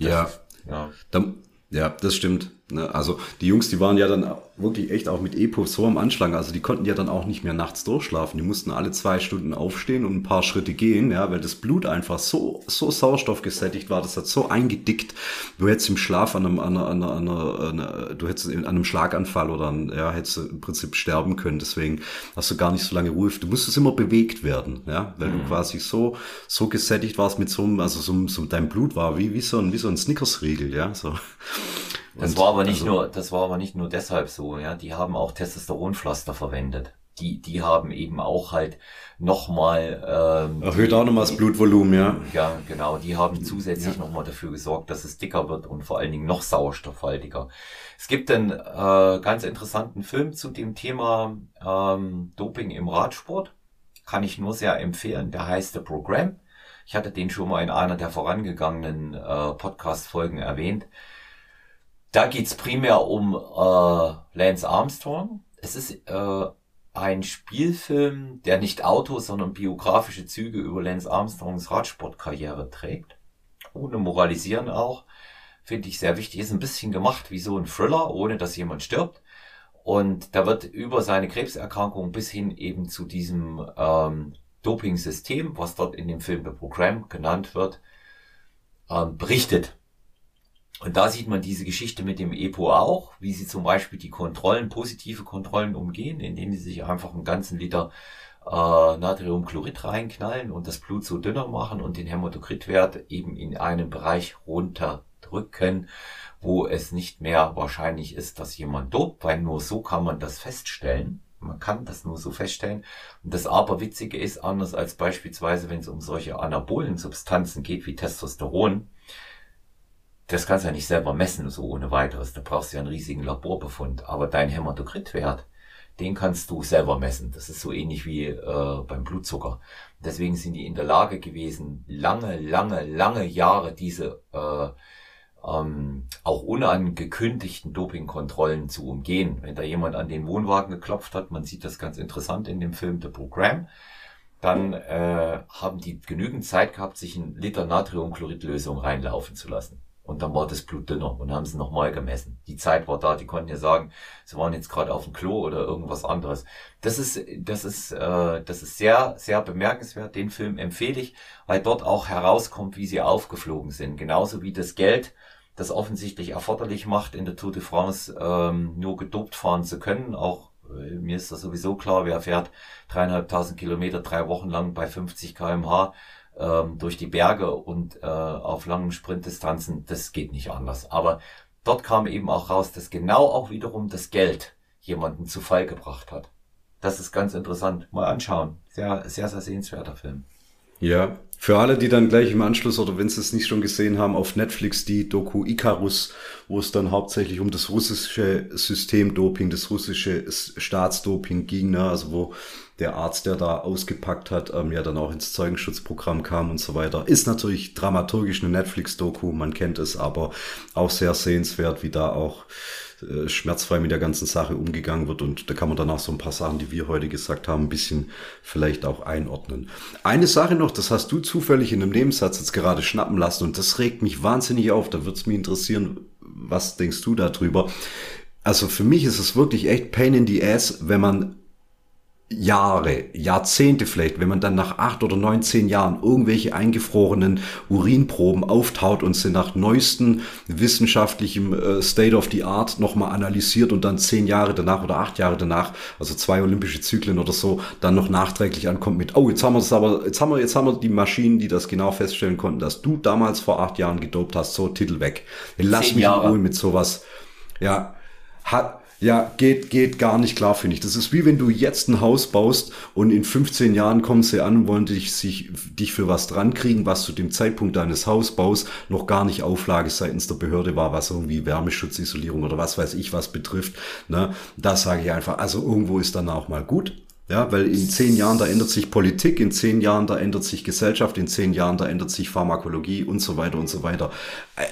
Das, ja. ja. Dann, ja, das stimmt. Ne? Also die Jungs, die waren ja dann wirklich echt auch mit Epo so am Anschlag. Also die konnten ja dann auch nicht mehr nachts durchschlafen. Die mussten alle zwei Stunden aufstehen und ein paar Schritte gehen, ja, weil das Blut einfach so, so sauerstoffgesättigt war. Das hat so eingedickt. Du hättest im Schlaf an einem, an einer, an einer, an einer, du hättest an einem Schlaganfall oder an, ja, hättest du im Prinzip sterben können. Deswegen hast du gar nicht so lange Ruhe. Du musstest immer bewegt werden, ja, weil mhm. du quasi so, so gesättigt warst mit so einem, also so, so dein Blut war wie, wie so ein, wie so ein Snickers-Riegel, ja, so. Das war aber nicht also, nur, das war aber nicht nur deshalb so, ja. Die haben auch Testosteronpflaster verwendet. Die, die haben eben auch halt nochmal ähm, erhöht auch nochmal das Blutvolumen, ja. Ja, genau. Die haben zusätzlich ja. nochmal dafür gesorgt, dass es dicker wird und vor allen Dingen noch sauerstoffhaltiger. Es gibt einen äh, ganz interessanten Film zu dem Thema ähm, Doping im Radsport. Kann ich nur sehr empfehlen. Der heißt The Program. Ich hatte den schon mal in einer der vorangegangenen äh, Podcast-Folgen erwähnt. Da geht's primär um äh, Lance Armstrong. Es ist äh, ein Spielfilm, der nicht Autos, sondern biografische Züge über Lance Armstrongs Radsportkarriere trägt. Ohne moralisieren auch. Finde ich sehr wichtig. Ist ein bisschen gemacht wie so ein Thriller, ohne dass jemand stirbt. Und da wird über seine Krebserkrankung bis hin eben zu diesem ähm, Doping-System, was dort in dem Film The Program genannt wird, ähm, berichtet. Und da sieht man diese Geschichte mit dem EPO auch, wie sie zum Beispiel die Kontrollen, positive Kontrollen umgehen, indem sie sich einfach einen ganzen Liter äh, Natriumchlorid reinknallen und das Blut so dünner machen und den Hämatokritwert eben in einen Bereich runterdrücken, wo es nicht mehr wahrscheinlich ist, dass jemand dopt, weil nur so kann man das feststellen. Man kann das nur so feststellen. Und das Aberwitzige ist, anders als beispielsweise, wenn es um solche anabolen Substanzen geht wie Testosteron, das kannst du ja nicht selber messen, so ohne weiteres. Da brauchst du ja einen riesigen Laborbefund. Aber dein Hämatokritwert, den kannst du selber messen. Das ist so ähnlich wie äh, beim Blutzucker. Deswegen sind die in der Lage gewesen, lange, lange, lange Jahre diese äh, ähm, auch unangekündigten Dopingkontrollen zu umgehen. Wenn da jemand an den Wohnwagen geklopft hat, man sieht das ganz interessant in dem Film The Program, dann äh, haben die genügend Zeit gehabt, sich einen Liter Natriumchloridlösung reinlaufen zu lassen. Und dann war das Blut dünner und haben sie nochmal gemessen. Die Zeit war da, die konnten ja sagen, sie waren jetzt gerade auf dem Klo oder irgendwas anderes. Das ist, das ist, äh, das ist sehr, sehr bemerkenswert. Den Film empfehle ich, weil dort auch herauskommt, wie sie aufgeflogen sind. Genauso wie das Geld, das offensichtlich erforderlich macht, in der Tour de France ähm, nur gedopt fahren zu können. Auch äh, mir ist das sowieso klar, wer fährt dreieinhalbtausend Kilometer drei Wochen lang bei 50 kmh ähm, durch die Berge und äh, auf langen Sprintdistanzen, das geht nicht anders. Aber dort kam eben auch raus, dass genau auch wiederum das Geld jemanden zu Fall gebracht hat. Das ist ganz interessant. Mal anschauen. Sehr, sehr, sehr sehenswerter Film. Ja, für alle, die dann gleich im Anschluss oder wenn sie es nicht schon gesehen haben, auf Netflix die Doku Icarus, wo es dann hauptsächlich um das russische Systemdoping, das russische Staatsdoping ging, ne? also wo der Arzt, der da ausgepackt hat, ähm, ja dann auch ins Zeugenschutzprogramm kam und so weiter. Ist natürlich dramaturgisch eine Netflix-Doku, man kennt es, aber auch sehr sehenswert, wie da auch äh, schmerzfrei mit der ganzen Sache umgegangen wird. Und da kann man danach so ein paar Sachen, die wir heute gesagt haben, ein bisschen vielleicht auch einordnen. Eine Sache noch, das hast du zufällig in einem Nebensatz jetzt gerade schnappen lassen und das regt mich wahnsinnig auf. Da würde es mich interessieren, was denkst du darüber? Also für mich ist es wirklich echt Pain in the Ass, wenn man Jahre, Jahrzehnte vielleicht, wenn man dann nach acht oder neun, zehn Jahren irgendwelche eingefrorenen Urinproben auftaut und sie nach neuesten wissenschaftlichem äh, State of the Art nochmal analysiert und dann zehn Jahre danach oder acht Jahre danach, also zwei olympische Zyklen oder so, dann noch nachträglich ankommt mit, oh, jetzt haben wir es aber, jetzt haben wir, jetzt haben wir die Maschinen, die das genau feststellen konnten, dass du damals vor acht Jahren gedopt hast, so Titel weg. Lass mich in Ruhe mit sowas. Ja, hat, Ja, geht, geht gar nicht klar, finde ich. Das ist wie wenn du jetzt ein Haus baust und in 15 Jahren kommen sie an und wollen dich, sich, dich für was dran kriegen, was zu dem Zeitpunkt deines Hausbaus noch gar nicht Auflage seitens der Behörde war, was irgendwie Wärmeschutzisolierung oder was weiß ich was betrifft. Ne? Das sage ich einfach. Also irgendwo ist dann auch mal gut. Ja, weil in zehn Jahren, da ändert sich Politik, in zehn Jahren, da ändert sich Gesellschaft, in zehn Jahren, da ändert sich Pharmakologie und so weiter und so weiter.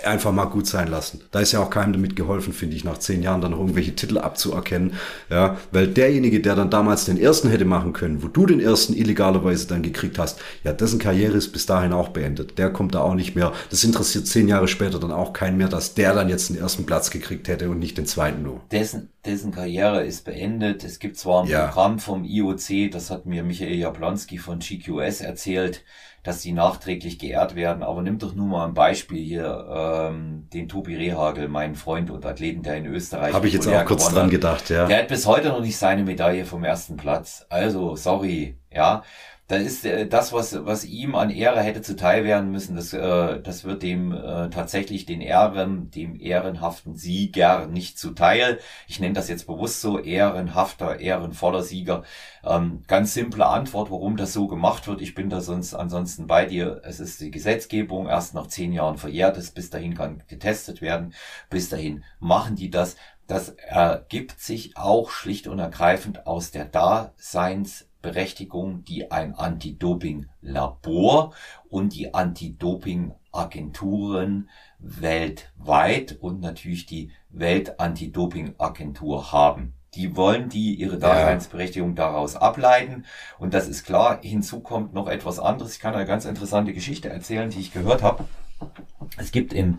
Einfach mal gut sein lassen. Da ist ja auch keinem damit geholfen, finde ich, nach zehn Jahren dann noch irgendwelche Titel abzuerkennen. Ja, weil derjenige, der dann damals den ersten hätte machen können, wo du den ersten illegalerweise dann gekriegt hast, ja, dessen Karriere ist bis dahin auch beendet. Der kommt da auch nicht mehr. Das interessiert zehn Jahre später dann auch keinen mehr, dass der dann jetzt den ersten Platz gekriegt hätte und nicht den zweiten nur. Dessen, dessen Karriere ist beendet. Es gibt zwar ein ja. Programm vom IOC, das hat mir Michael Jablonski von GQS erzählt, dass die nachträglich geehrt werden. Aber nimm doch nur mal ein Beispiel hier, ähm, den Tobi Rehagel, meinen Freund und Athleten, der in Österreich. Habe ich jetzt auch kurz dran gedacht, ja. Der hat bis heute noch nicht seine Medaille vom ersten Platz. Also, sorry, ja da ist äh, das, was, was ihm an Ehre hätte zuteil werden müssen, das, äh, das wird dem äh, tatsächlich den Ehren, dem ehrenhaften Sieger nicht zuteil. Ich nenne das jetzt bewusst so, ehrenhafter, ehrenvoller Sieger. Ähm, ganz simple Antwort, warum das so gemacht wird. Ich bin da sonst ansonsten bei dir. Es ist die Gesetzgebung erst nach zehn Jahren verjährt ist. Bis dahin kann getestet werden. Bis dahin machen die das. Das ergibt sich auch schlicht und ergreifend aus der Daseins Berechtigung, die ein Anti-Doping-Labor und die Anti-Doping-Agenturen weltweit und natürlich die Welt-Anti-Doping-Agentur haben. Die wollen die ihre Daseinsberechtigung daraus ableiten. Und das ist klar. Hinzu kommt noch etwas anderes. Ich kann eine ganz interessante Geschichte erzählen, die ich gehört habe. Es gibt in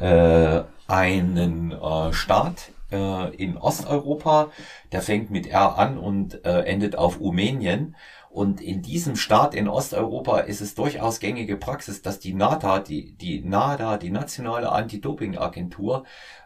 äh, einen äh, Staat äh, in Osteuropa. Der fängt mit R an und äh, endet auf Rumänien. Und in diesem Staat in Osteuropa ist es durchaus gängige Praxis, dass die NADA, die, die NADA, die nationale Anti-Doping-Agentur,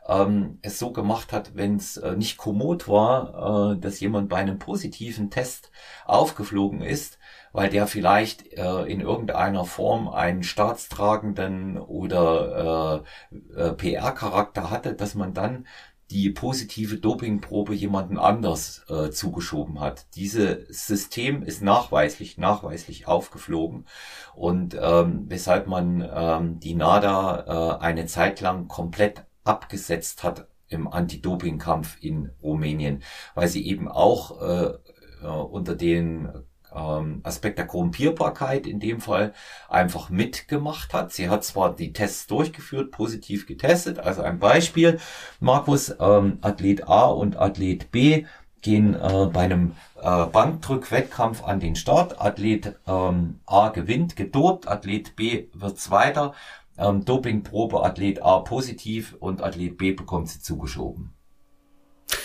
ähm, es so gemacht hat, wenn es äh, nicht kommod war, äh, dass jemand bei einem positiven Test aufgeflogen ist, weil der vielleicht äh, in irgendeiner Form einen staatstragenden oder äh, äh, PR-Charakter hatte, dass man dann die positive Dopingprobe jemanden anders äh, zugeschoben hat. Dieses System ist nachweislich, nachweislich aufgeflogen und ähm, weshalb man ähm, die NADA äh, eine Zeit lang komplett abgesetzt hat im Anti-Doping-Kampf in Rumänien, weil sie eben auch äh, äh unter den ähm, Aspekt der Korrumpierbarkeit in dem Fall einfach mitgemacht hat. Sie hat zwar die Tests durchgeführt, positiv getestet, also ein Beispiel, Markus, ähm, Athlet A und Athlet B gehen äh, bei einem äh, Bankdrückwettkampf an den Start. Athlet ähm, A gewinnt, gedopt, Athlet B wird Zweiter, ähm, Dopingprobe Athlet A positiv und Athlet B bekommt sie zugeschoben.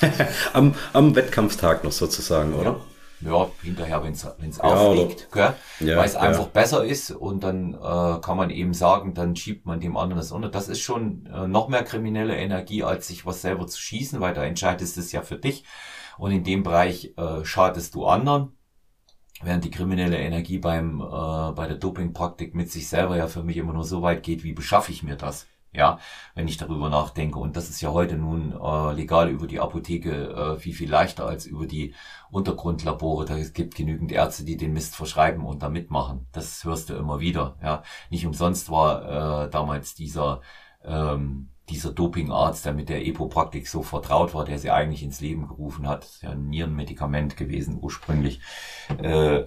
am, am Wettkampftag noch sozusagen, oder? Ja ja, hinterher, wenn es ja, aufliegt, gell? Ja, weil es ja. einfach besser ist und dann äh, kann man eben sagen, dann schiebt man dem anderen das unter. Das ist schon äh, noch mehr kriminelle Energie, als sich was selber zu schießen, weil da entscheidest es ja für dich und in dem Bereich äh, schadest du anderen. Während die kriminelle Energie beim äh, bei der Dopingpraktik mit sich selber ja für mich immer nur so weit geht, wie beschaffe ich mir das? Ja, wenn ich darüber nachdenke. Und das ist ja heute nun äh, legal über die Apotheke äh, viel, viel leichter als über die Untergrundlabore. Da es gibt genügend Ärzte, die den Mist verschreiben und da mitmachen. Das hörst du immer wieder. Ja, Nicht umsonst war äh, damals dieser ähm, dieser Dopingarzt, der mit der Epo-Praktik so vertraut war, der sie eigentlich ins Leben gerufen hat, ja ein Nierenmedikament gewesen ursprünglich, äh,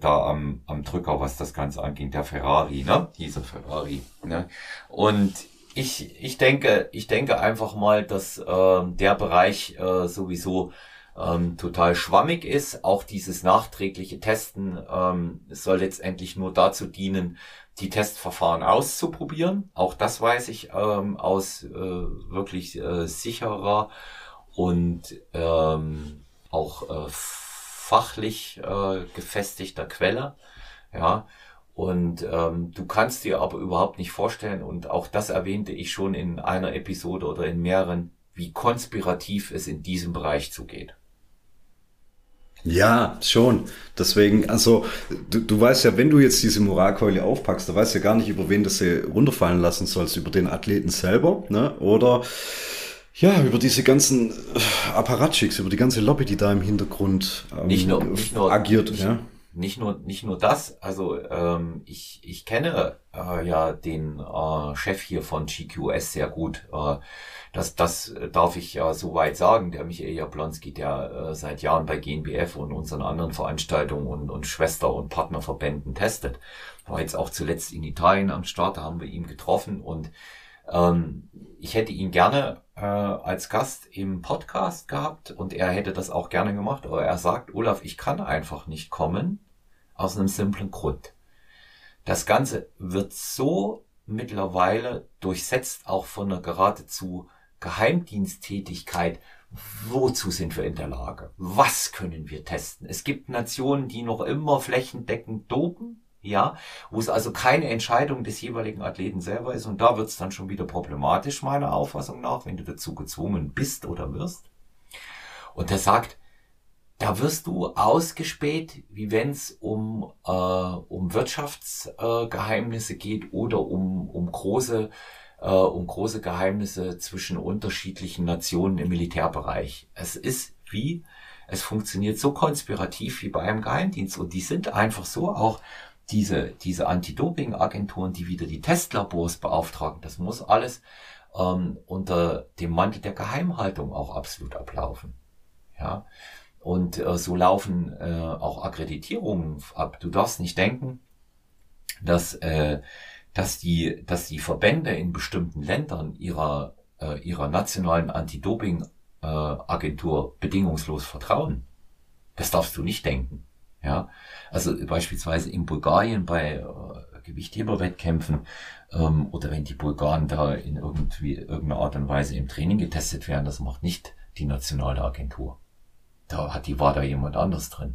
da am, am Drücker, was das Ganze angeht, der Ferrari, ne? Dieser Ferrari. Ne? Und ich, ich denke, ich denke einfach mal, dass äh, der Bereich äh, sowieso ähm, total schwammig ist. Auch dieses nachträgliche Testen ähm, soll letztendlich nur dazu dienen, die Testverfahren auszuprobieren. Auch das weiß ich ähm, aus äh, wirklich äh, sicherer und ähm, auch äh, fachlich äh, gefestigter Quelle. Ja, und ähm, du kannst dir aber überhaupt nicht vorstellen, und auch das erwähnte ich schon in einer Episode oder in mehreren, wie konspirativ es in diesem Bereich zugeht. Ja, schon. Deswegen, also du, du weißt ja, wenn du jetzt diese Moralkeule aufpackst, da weißt du ja gar nicht, über wen du sie runterfallen lassen sollst, über den Athleten selber, ne? Oder Ja, über diese ganzen äh, Apparatschicks, über die ganze Lobby, die da im Hintergrund ähm, nicht nur, nicht nur, agiert. Nicht, ja. nicht, nur, nicht nur das, also ähm, ich, ich kenne äh, ja den äh, Chef hier von GQS sehr gut. Äh, das, das darf ich ja soweit sagen. Der Michael Jablonski, der äh, seit Jahren bei GNBF und unseren anderen Veranstaltungen und, und Schwester- und Partnerverbänden testet. War jetzt auch zuletzt in Italien am Start, da haben wir ihn getroffen und ähm, ich hätte ihn gerne äh, als Gast im Podcast gehabt und er hätte das auch gerne gemacht, aber er sagt, Olaf, ich kann einfach nicht kommen, aus einem simplen Grund. Das Ganze wird so mittlerweile durchsetzt, auch von einer geradezu Geheimdiensttätigkeit. Wozu sind wir in der Lage? Was können wir testen? Es gibt Nationen, die noch immer flächendeckend dopen, ja, wo es also keine Entscheidung des jeweiligen Athleten selber ist. Und da wird es dann schon wieder problematisch, meiner Auffassung nach, wenn du dazu gezwungen bist oder wirst. Und er sagt, da wirst du ausgespäht, wie wenn es um, äh, um Wirtschaftsgeheimnisse äh, geht oder um, um große äh, um große Geheimnisse zwischen unterschiedlichen Nationen im Militärbereich. Es ist wie, es funktioniert so konspirativ wie bei einem Geheimdienst und die sind einfach so auch diese, diese Anti-Doping-Agenturen, die wieder die Testlabors beauftragen, das muss alles ähm, unter dem Mantel der Geheimhaltung auch absolut ablaufen. Ja. Und äh, so laufen äh, auch Akkreditierungen ab. Du darfst nicht denken, dass, äh, dass, die, dass die Verbände in bestimmten Ländern ihrer, äh, ihrer nationalen Anti-Doping-Agentur äh, bedingungslos vertrauen. Das darfst du nicht denken. Ja, also beispielsweise in Bulgarien bei äh, Gewichtheberwettkämpfen ähm, oder wenn die Bulgaren da in irgendwie irgendeiner Art und Weise im Training getestet werden, das macht nicht die nationale Agentur. Da hat die war da jemand anders drin.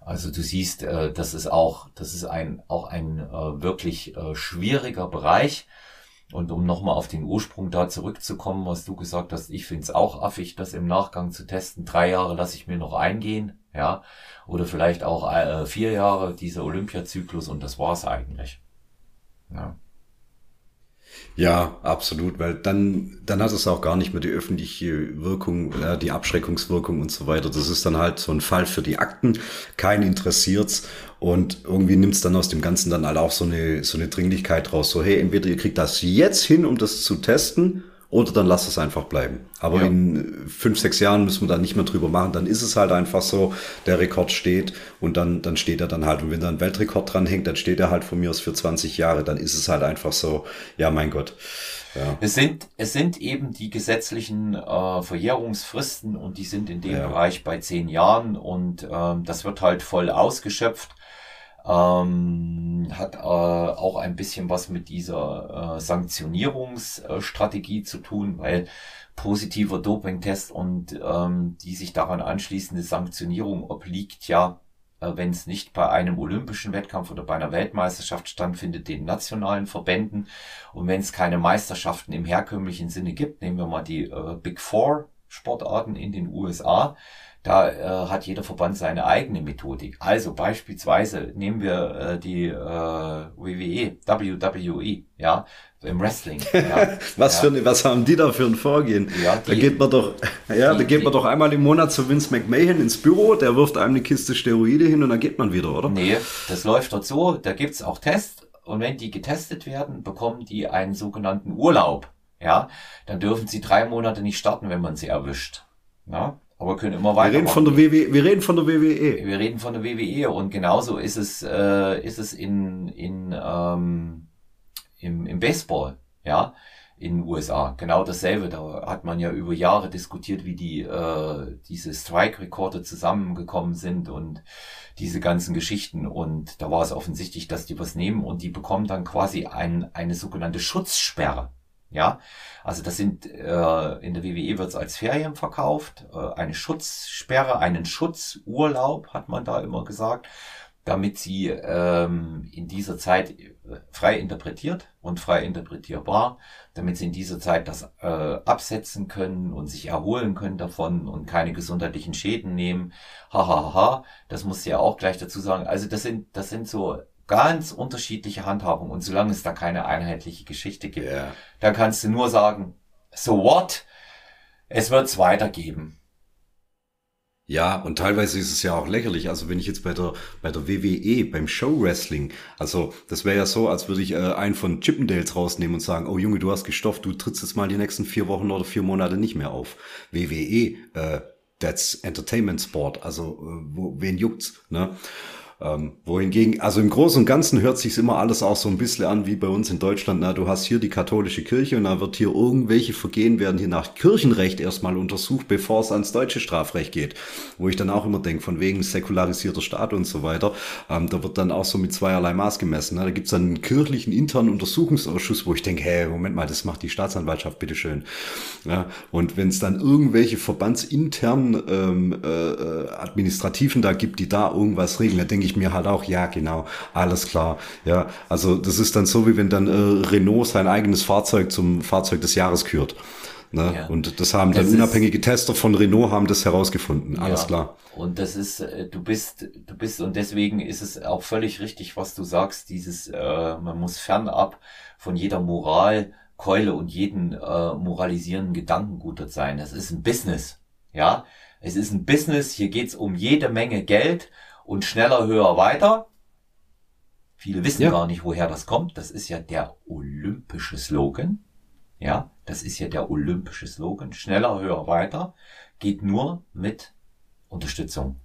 Also du siehst, äh, das ist auch, das ist ein auch ein äh, wirklich äh, schwieriger Bereich. Und um nochmal auf den Ursprung da zurückzukommen, was du gesagt hast, ich finde es auch affig, das im Nachgang zu testen. Drei Jahre lasse ich mir noch eingehen ja, oder vielleicht auch äh, vier Jahre dieser Olympiazyklus und das war's eigentlich. Ja. Ja, absolut, weil dann, dann hat es auch gar nicht mehr die öffentliche Wirkung, äh, die Abschreckungswirkung und so weiter. Das ist dann halt so ein Fall für die Akten. Kein interessiert's und irgendwie nimmt's dann aus dem Ganzen dann halt auch so eine, so eine Dringlichkeit raus. So, hey, entweder ihr kriegt das jetzt hin, um das zu testen, oder dann lass es einfach bleiben. Aber ja. in fünf, sechs Jahren müssen wir da nicht mehr drüber machen. Dann ist es halt einfach so, der Rekord steht und dann, dann steht er dann halt. Und wenn da ein Weltrekord dran hängt, dann steht er halt von mir aus für 20 Jahre. Dann ist es halt einfach so, ja, mein Gott. Ja. Es sind, es sind eben die gesetzlichen äh, Verjährungsfristen und die sind in dem ja. Bereich bei zehn Jahren und ähm, das wird halt voll ausgeschöpft. Ähm, hat äh, auch ein bisschen was mit dieser äh, Sanktionierungsstrategie zu tun, weil positiver Dopingtest und ähm, die sich daran anschließende Sanktionierung obliegt ja, äh, wenn es nicht bei einem olympischen Wettkampf oder bei einer Weltmeisterschaft stattfindet, den nationalen Verbänden. Und wenn es keine Meisterschaften im herkömmlichen Sinne gibt, nehmen wir mal die äh, Big Four Sportarten in den USA, da äh, hat jeder Verband seine eigene Methodik. Also beispielsweise nehmen wir äh, die äh, WWE, WWE, ja, im Wrestling. Ja, was, ja. Für eine, was haben die da für ein Vorgehen? Ja, die, da geht man doch, ja, die, da geht die, man doch einmal im Monat zu Vince McMahon ins Büro, der wirft einem eine Kiste Steroide hin und dann geht man wieder, oder? Nee, das läuft dort so, da gibt's auch Tests und wenn die getestet werden, bekommen die einen sogenannten Urlaub. Ja, dann dürfen sie drei Monate nicht starten, wenn man sie erwischt. Ja, aber können immer weiter. Wir reden von der WWE. Wir reden von der WWE. Wir reden von der WWE und genauso ist es äh, ist es in in ähm, im, im Baseball, ja, in den USA. Genau dasselbe. Da hat man ja über Jahre diskutiert, wie die äh, diese Strike-Rekorde zusammengekommen sind und diese ganzen Geschichten. Und da war es offensichtlich, dass die was nehmen und die bekommen dann quasi ein, eine sogenannte Schutzsperre. Ja, also das sind äh, in der WWE wird es als Ferien verkauft, äh, eine Schutzsperre, einen Schutzurlaub hat man da immer gesagt, damit sie ähm, in dieser Zeit äh, frei interpretiert und frei interpretierbar, damit sie in dieser Zeit das äh, absetzen können und sich erholen können davon und keine gesundheitlichen Schäden nehmen. Hahaha, ha, ha. das muss ja auch gleich dazu sagen. Also das sind das sind so ganz unterschiedliche Handhabung. Und solange es da keine einheitliche Geschichte gibt, yeah. da kannst du nur sagen, so what? es wird's weitergeben. Ja, und teilweise ist es ja auch lächerlich. Also wenn ich jetzt bei der, bei der WWE, beim Show Wrestling, also das wäre ja so, als würde ich äh, einen von Chippendales rausnehmen und sagen, oh Junge, du hast gestofft, du trittst jetzt mal die nächsten vier Wochen oder vier Monate nicht mehr auf. WWE, äh, that's Entertainment Sport, also äh, wo, wen juckt's, ne? Ähm, wohingegen, also im Großen und Ganzen hört sich immer alles auch so ein bisschen an wie bei uns in Deutschland. Na, du hast hier die katholische Kirche und da wird hier irgendwelche Vergehen werden hier nach Kirchenrecht erstmal untersucht, bevor es ans deutsche Strafrecht geht. Wo ich dann auch immer denke, von wegen säkularisierter Staat und so weiter. Ähm, da wird dann auch so mit zweierlei Maß gemessen. Ne? Da gibt's dann einen kirchlichen internen Untersuchungsausschuss, wo ich denke, hey, Moment mal, das macht die Staatsanwaltschaft, bitteschön. Ja, und wenn es dann irgendwelche verbandsinternen ähm, äh, äh, Administrativen da gibt, die da irgendwas regeln, da denke ich, ich mir halt auch, ja, genau, alles klar. Ja, also das ist dann so, wie wenn dann äh, Renault sein eigenes Fahrzeug zum Fahrzeug des Jahres kürt. Ne? Ja. Und das haben dann das unabhängige Tester von Renault haben das herausgefunden. Alles ja. klar. Und das ist, äh, du bist, du bist, und deswegen ist es auch völlig richtig, was du sagst, dieses, äh, man muss fernab von jeder Moral, Keule und jeden äh, moralisierenden Gedankengut sein. Das ist ein Business. Ja, es ist ein Business. Hier geht's um jede Menge Geld und schneller, höher, weiter. Viele wissen ja. gar nicht, woher das kommt. Das ist ja der olympische Slogan. Ja, das ist ja der olympische Slogan. Schneller, höher, weiter geht nur mit Unterstützung.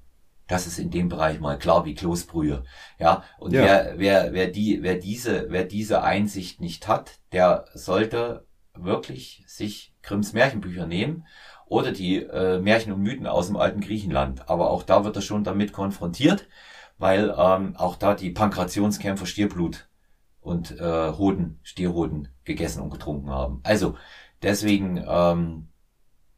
Das ist in dem Bereich mal klar wie Kloßbrühe. Ja, und ja. wer, wer, wer die, wer diese, wer diese Einsicht nicht hat, der sollte wirklich sich Grimms Märchenbücher nehmen oder die äh, Märchen und Mythen aus dem alten Griechenland. Aber auch da wird er schon damit konfrontiert, weil ähm, auch da die Pankrationskämpfer Stierblut und äh, Hoden, Stierhoden gegessen und getrunken haben. Also deswegen ähm,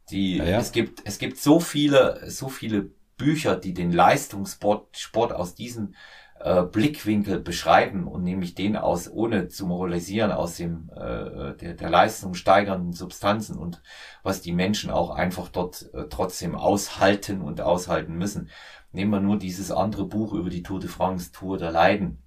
die ja, ja. es gibt es gibt so viele so viele Bücher, die den Leistungssport Sport aus diesem äh, Blickwinkel beschreiben und nämlich den aus, ohne zu moralisieren, aus dem äh, der, der Leistung steigernden Substanzen und was die Menschen auch einfach dort äh, trotzdem aushalten und aushalten müssen. Nehmen wir nur dieses andere Buch über die Tour de France, Tour der Leiden.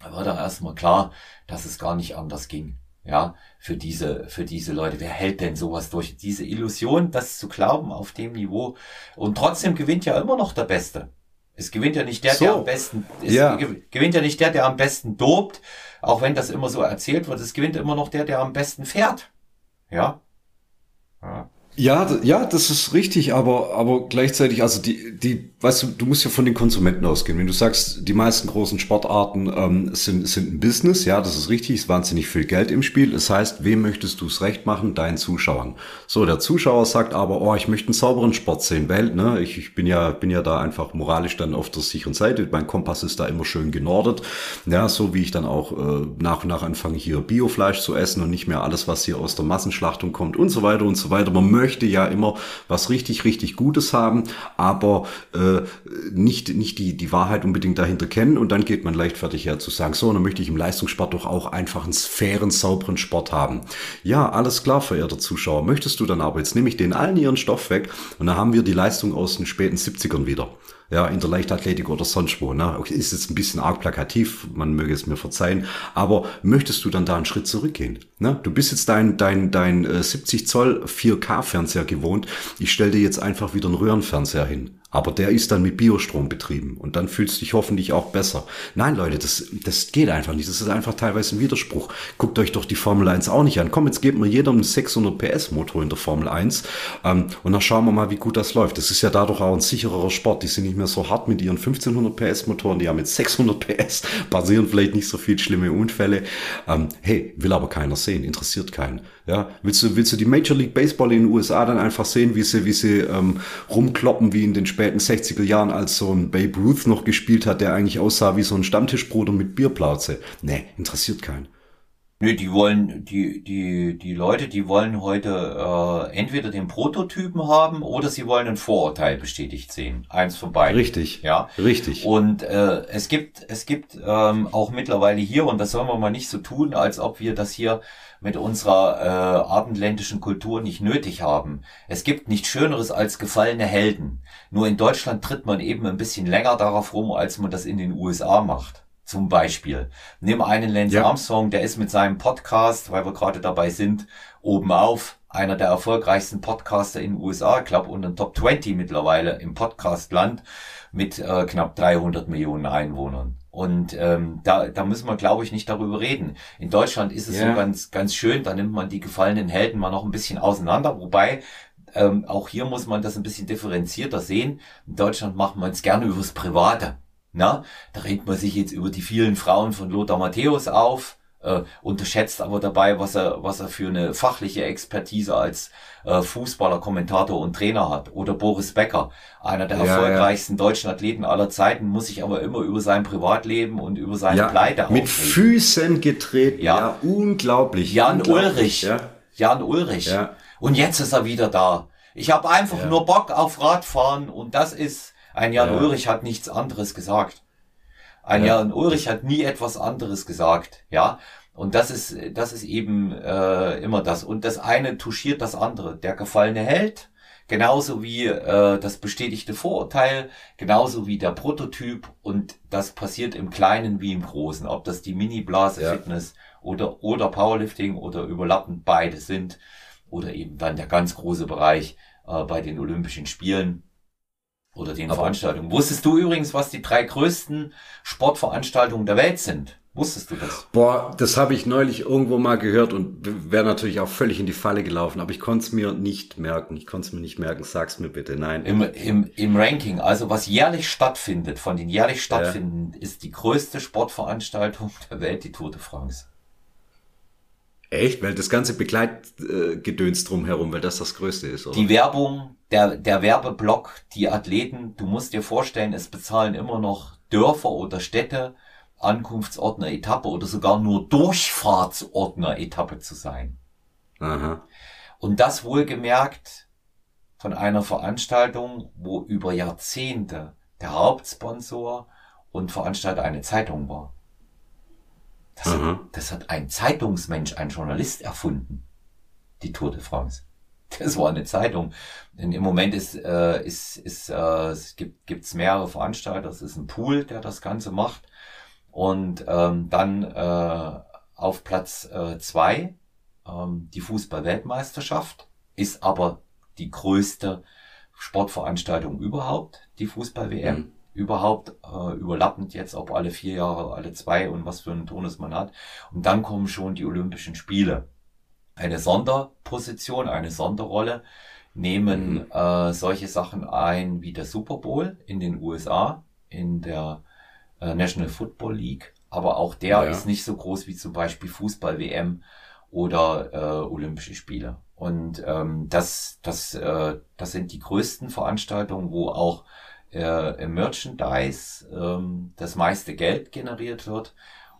Da war da erstmal klar, dass es gar nicht anders ging. Ja, für diese, für diese Leute. Wer hält denn sowas durch? Diese Illusion, das zu glauben auf dem Niveau. Und trotzdem gewinnt ja immer noch der Beste. Es gewinnt ja nicht der, so. der am besten, es ja. gewinnt ja nicht der, der am besten dobt, auch wenn das immer so erzählt wird. Es gewinnt immer noch der, der am besten fährt. Ja. ja. Ja, ja, das ist richtig, aber, aber gleichzeitig, also die, die, weißt du, du musst ja von den Konsumenten ausgehen. Wenn du sagst, die meisten großen Sportarten ähm, sind, sind ein Business, ja, das ist richtig, ist wahnsinnig viel Geld im Spiel. Das heißt, wem möchtest du es recht machen? Deinen Zuschauern. So, der Zuschauer sagt aber, oh, ich möchte einen sauberen Sport sehen, weil, ne, ich, ich bin ja, bin ja da einfach moralisch dann auf der sicheren Seite. Mein Kompass ist da immer schön genordet. Ja, so wie ich dann auch äh, nach und nach anfange, hier Biofleisch zu essen und nicht mehr alles, was hier aus der Massenschlachtung kommt und so weiter und so weiter. Man möchte möchte ja immer was richtig, richtig Gutes haben, aber äh, nicht, nicht die, die Wahrheit unbedingt dahinter kennen und dann geht man leichtfertig her zu sagen, so, dann möchte ich im Leistungssport doch auch einfach einen fairen, sauberen Sport haben. Ja, alles klar, verehrter Zuschauer. Möchtest du dann aber, jetzt nehme ich den allen ihren Stoff weg und dann haben wir die Leistung aus den späten 70ern wieder ja, in der Leichtathletik oder sonst wo. Ne? Ist jetzt ein bisschen arg plakativ, man möge es mir verzeihen, aber möchtest du dann da einen Schritt zurückgehen? Ne? Du bist jetzt dein, dein, dein 70 äh, Zoll 4K-Fernseher gewohnt, ich stell dir jetzt einfach wieder einen Röhrenfernseher hin. Aber der ist dann mit Biostrom betrieben und dann fühlst du dich hoffentlich auch besser. Nein, Leute, das, das geht einfach nicht. Das ist einfach teilweise ein Widerspruch. Guckt euch doch die Formel 1 auch nicht an. Komm, jetzt gebt mir jeder einen 600 PS Motor in der Formel 1 ähm, und dann schauen wir mal, wie gut das läuft. Das ist ja dadurch auch ein sichererer Sport. Die sind nicht mehr so hart mit ihren 1500 PS Motoren. Die haben mit 600 PS, passieren vielleicht nicht so viel schlimme Unfälle. Ähm, hey, will aber keiner sehen, interessiert keinen. Ja, willst du, willst du die Major League Baseball in den USA dann einfach sehen, wie sie, wie sie ähm, rumkloppen wie in den späten 60er Jahren, als so ein Babe Ruth noch gespielt hat, der eigentlich aussah wie so ein Stammtischbruder mit Bierplauze? Nee, interessiert keinen. Nö, die wollen, die, die, die Leute, die wollen heute äh, entweder den Prototypen haben oder sie wollen ein Vorurteil bestätigt sehen. Eins von beiden. Richtig. Ja. Richtig. Und äh, es gibt, es gibt ähm, auch mittlerweile hier, und das sollen wir mal nicht so tun, als ob wir das hier mit unserer äh, abendländischen Kultur nicht nötig haben. Es gibt nichts Schöneres als gefallene Helden. Nur in Deutschland tritt man eben ein bisschen länger darauf rum, als man das in den USA macht. Zum Beispiel. Nimm einen Lance ja. Armstrong, der ist mit seinem Podcast, weil wir gerade dabei sind, oben auf. einer der erfolgreichsten Podcaster in den USA, ich glaube unter den Top 20 mittlerweile im Podcastland mit äh, knapp 300 Millionen Einwohnern. Und ähm, da, da müssen wir, glaube ich, nicht darüber reden. In Deutschland ist es yeah. so ganz, ganz schön, da nimmt man die gefallenen Helden mal noch ein bisschen auseinander, wobei ähm, auch hier muss man das ein bisschen differenzierter sehen. In Deutschland macht man es gerne übers Private. Na, da regt man sich jetzt über die vielen Frauen von Lothar Matthäus auf äh, unterschätzt aber dabei, was er, was er für eine fachliche Expertise als äh, Fußballer, Kommentator und Trainer hat. Oder Boris Becker, einer der ja, erfolgreichsten ja. deutschen Athleten aller Zeiten, muss sich aber immer über sein Privatleben und über seine ja, Pleite Mit aufregen. Füßen getreten, ja, ja unglaublich. Jan unglaublich, Ulrich, ja. Jan Ulrich. Ja. Und jetzt ist er wieder da. Ich habe einfach nur Bock auf Radfahren und das ist, ein Jan Ulrich hat nichts anderes gesagt. Ein ja. Jan Ulrich hat nie etwas anderes gesagt, ja. Und das ist, das ist eben äh, immer das. Und das eine touchiert das andere. Der gefallene Held, genauso wie äh, das bestätigte Vorurteil, genauso wie der Prototyp. Und das passiert im Kleinen wie im Großen. Ob das die Mini-Blase-Fitness ja. oder, oder Powerlifting oder überlappend beide sind. Oder eben dann der ganz große Bereich äh, bei den Olympischen Spielen oder den Aber Veranstaltungen. Wusstest du übrigens, was die drei größten Sportveranstaltungen der Welt sind? Wusstest du das? Boah, das habe ich neulich irgendwo mal gehört und wäre natürlich auch völlig in die Falle gelaufen, aber ich konnte es mir nicht merken. Ich konnte es mir nicht merken. Sag's mir bitte. Nein. Im, im, Im Ranking, also was jährlich stattfindet, von den jährlich stattfinden, ja. ist die größte Sportveranstaltung der Welt die Tour de France. Echt? Weil das ganze Begleitgedöns drumherum, weil das das Größte ist, oder? Die Werbung, der, der Werbeblock, die Athleten, du musst dir vorstellen, es bezahlen immer noch Dörfer oder Städte, Ankunftsordner Etappe oder sogar nur Durchfahrtsordner Etappe zu sein. Aha. Und das wohlgemerkt von einer Veranstaltung, wo über Jahrzehnte der Hauptsponsor und Veranstalter eine Zeitung war. Das, hat, das hat ein Zeitungsmensch, ein Journalist erfunden. Die Tour de France. Das war eine Zeitung. Denn im Moment ist, äh, ist, ist, äh, es gibt gibt's mehrere Veranstalter. Es ist ein Pool, der das Ganze macht. Und ähm, dann äh, auf Platz äh, zwei ähm, die Fußball-Weltmeisterschaft ist aber die größte Sportveranstaltung überhaupt, die Fußball-WM. Mhm überhaupt äh, überlappend jetzt, ob alle vier Jahre, alle zwei und was für einen Tonus man hat. Und dann kommen schon die Olympischen Spiele. Eine Sonderposition, eine Sonderrolle nehmen mhm. äh, solche Sachen ein wie der Super Bowl in den USA, in der äh, National Football League. Aber auch der ja. ist nicht so groß wie zum Beispiel Fußball-WM oder äh, Olympische Spiele. Und ähm, das, das, äh, das sind die größten Veranstaltungen, wo auch äh, im Merchandise ähm, das meiste Geld generiert wird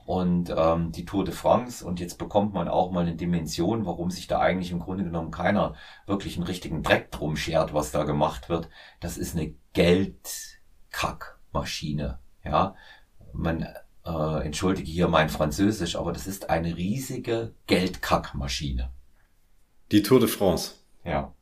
und ähm, die Tour de France und jetzt bekommt man auch mal eine Dimension, warum sich da eigentlich im Grunde genommen keiner wirklich einen richtigen Dreck drum schert, was da gemacht wird. Das ist eine Geldkackmaschine. Ja, man äh, entschuldige hier mein Französisch, aber das ist eine riesige Geldkackmaschine. Die Tour de France. Ja.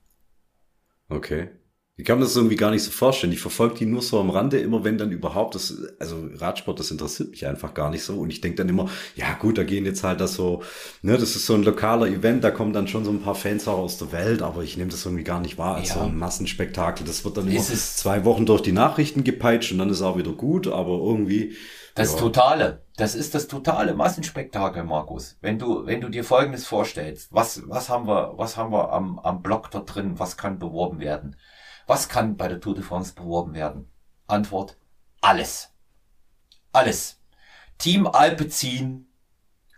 Okay. Ich kann mir das irgendwie gar nicht so vorstellen. Ich verfolge die nur so am Rande, immer wenn dann überhaupt das, also Radsport, das interessiert mich einfach gar nicht so. Und ich denke dann immer, ja gut, da gehen jetzt halt das so, ne, das ist so ein lokaler Event, da kommen dann schon so ein paar Fans auch aus der Welt, aber ich nehme das irgendwie gar nicht wahr als ja. so ein Massenspektakel. Das wird dann immer zwei Wochen durch die Nachrichten gepeitscht und dann ist auch wieder gut, aber irgendwie. Das ja. Totale. Das ist das totale Massenspektakel, Markus. Wenn du, wenn du dir Folgendes vorstellst, was, was haben wir, was haben wir am, am Block dort drin, was kann beworben werden? Was kann bei der Tour de France beworben werden? Antwort, alles. Alles. Team Alpecin,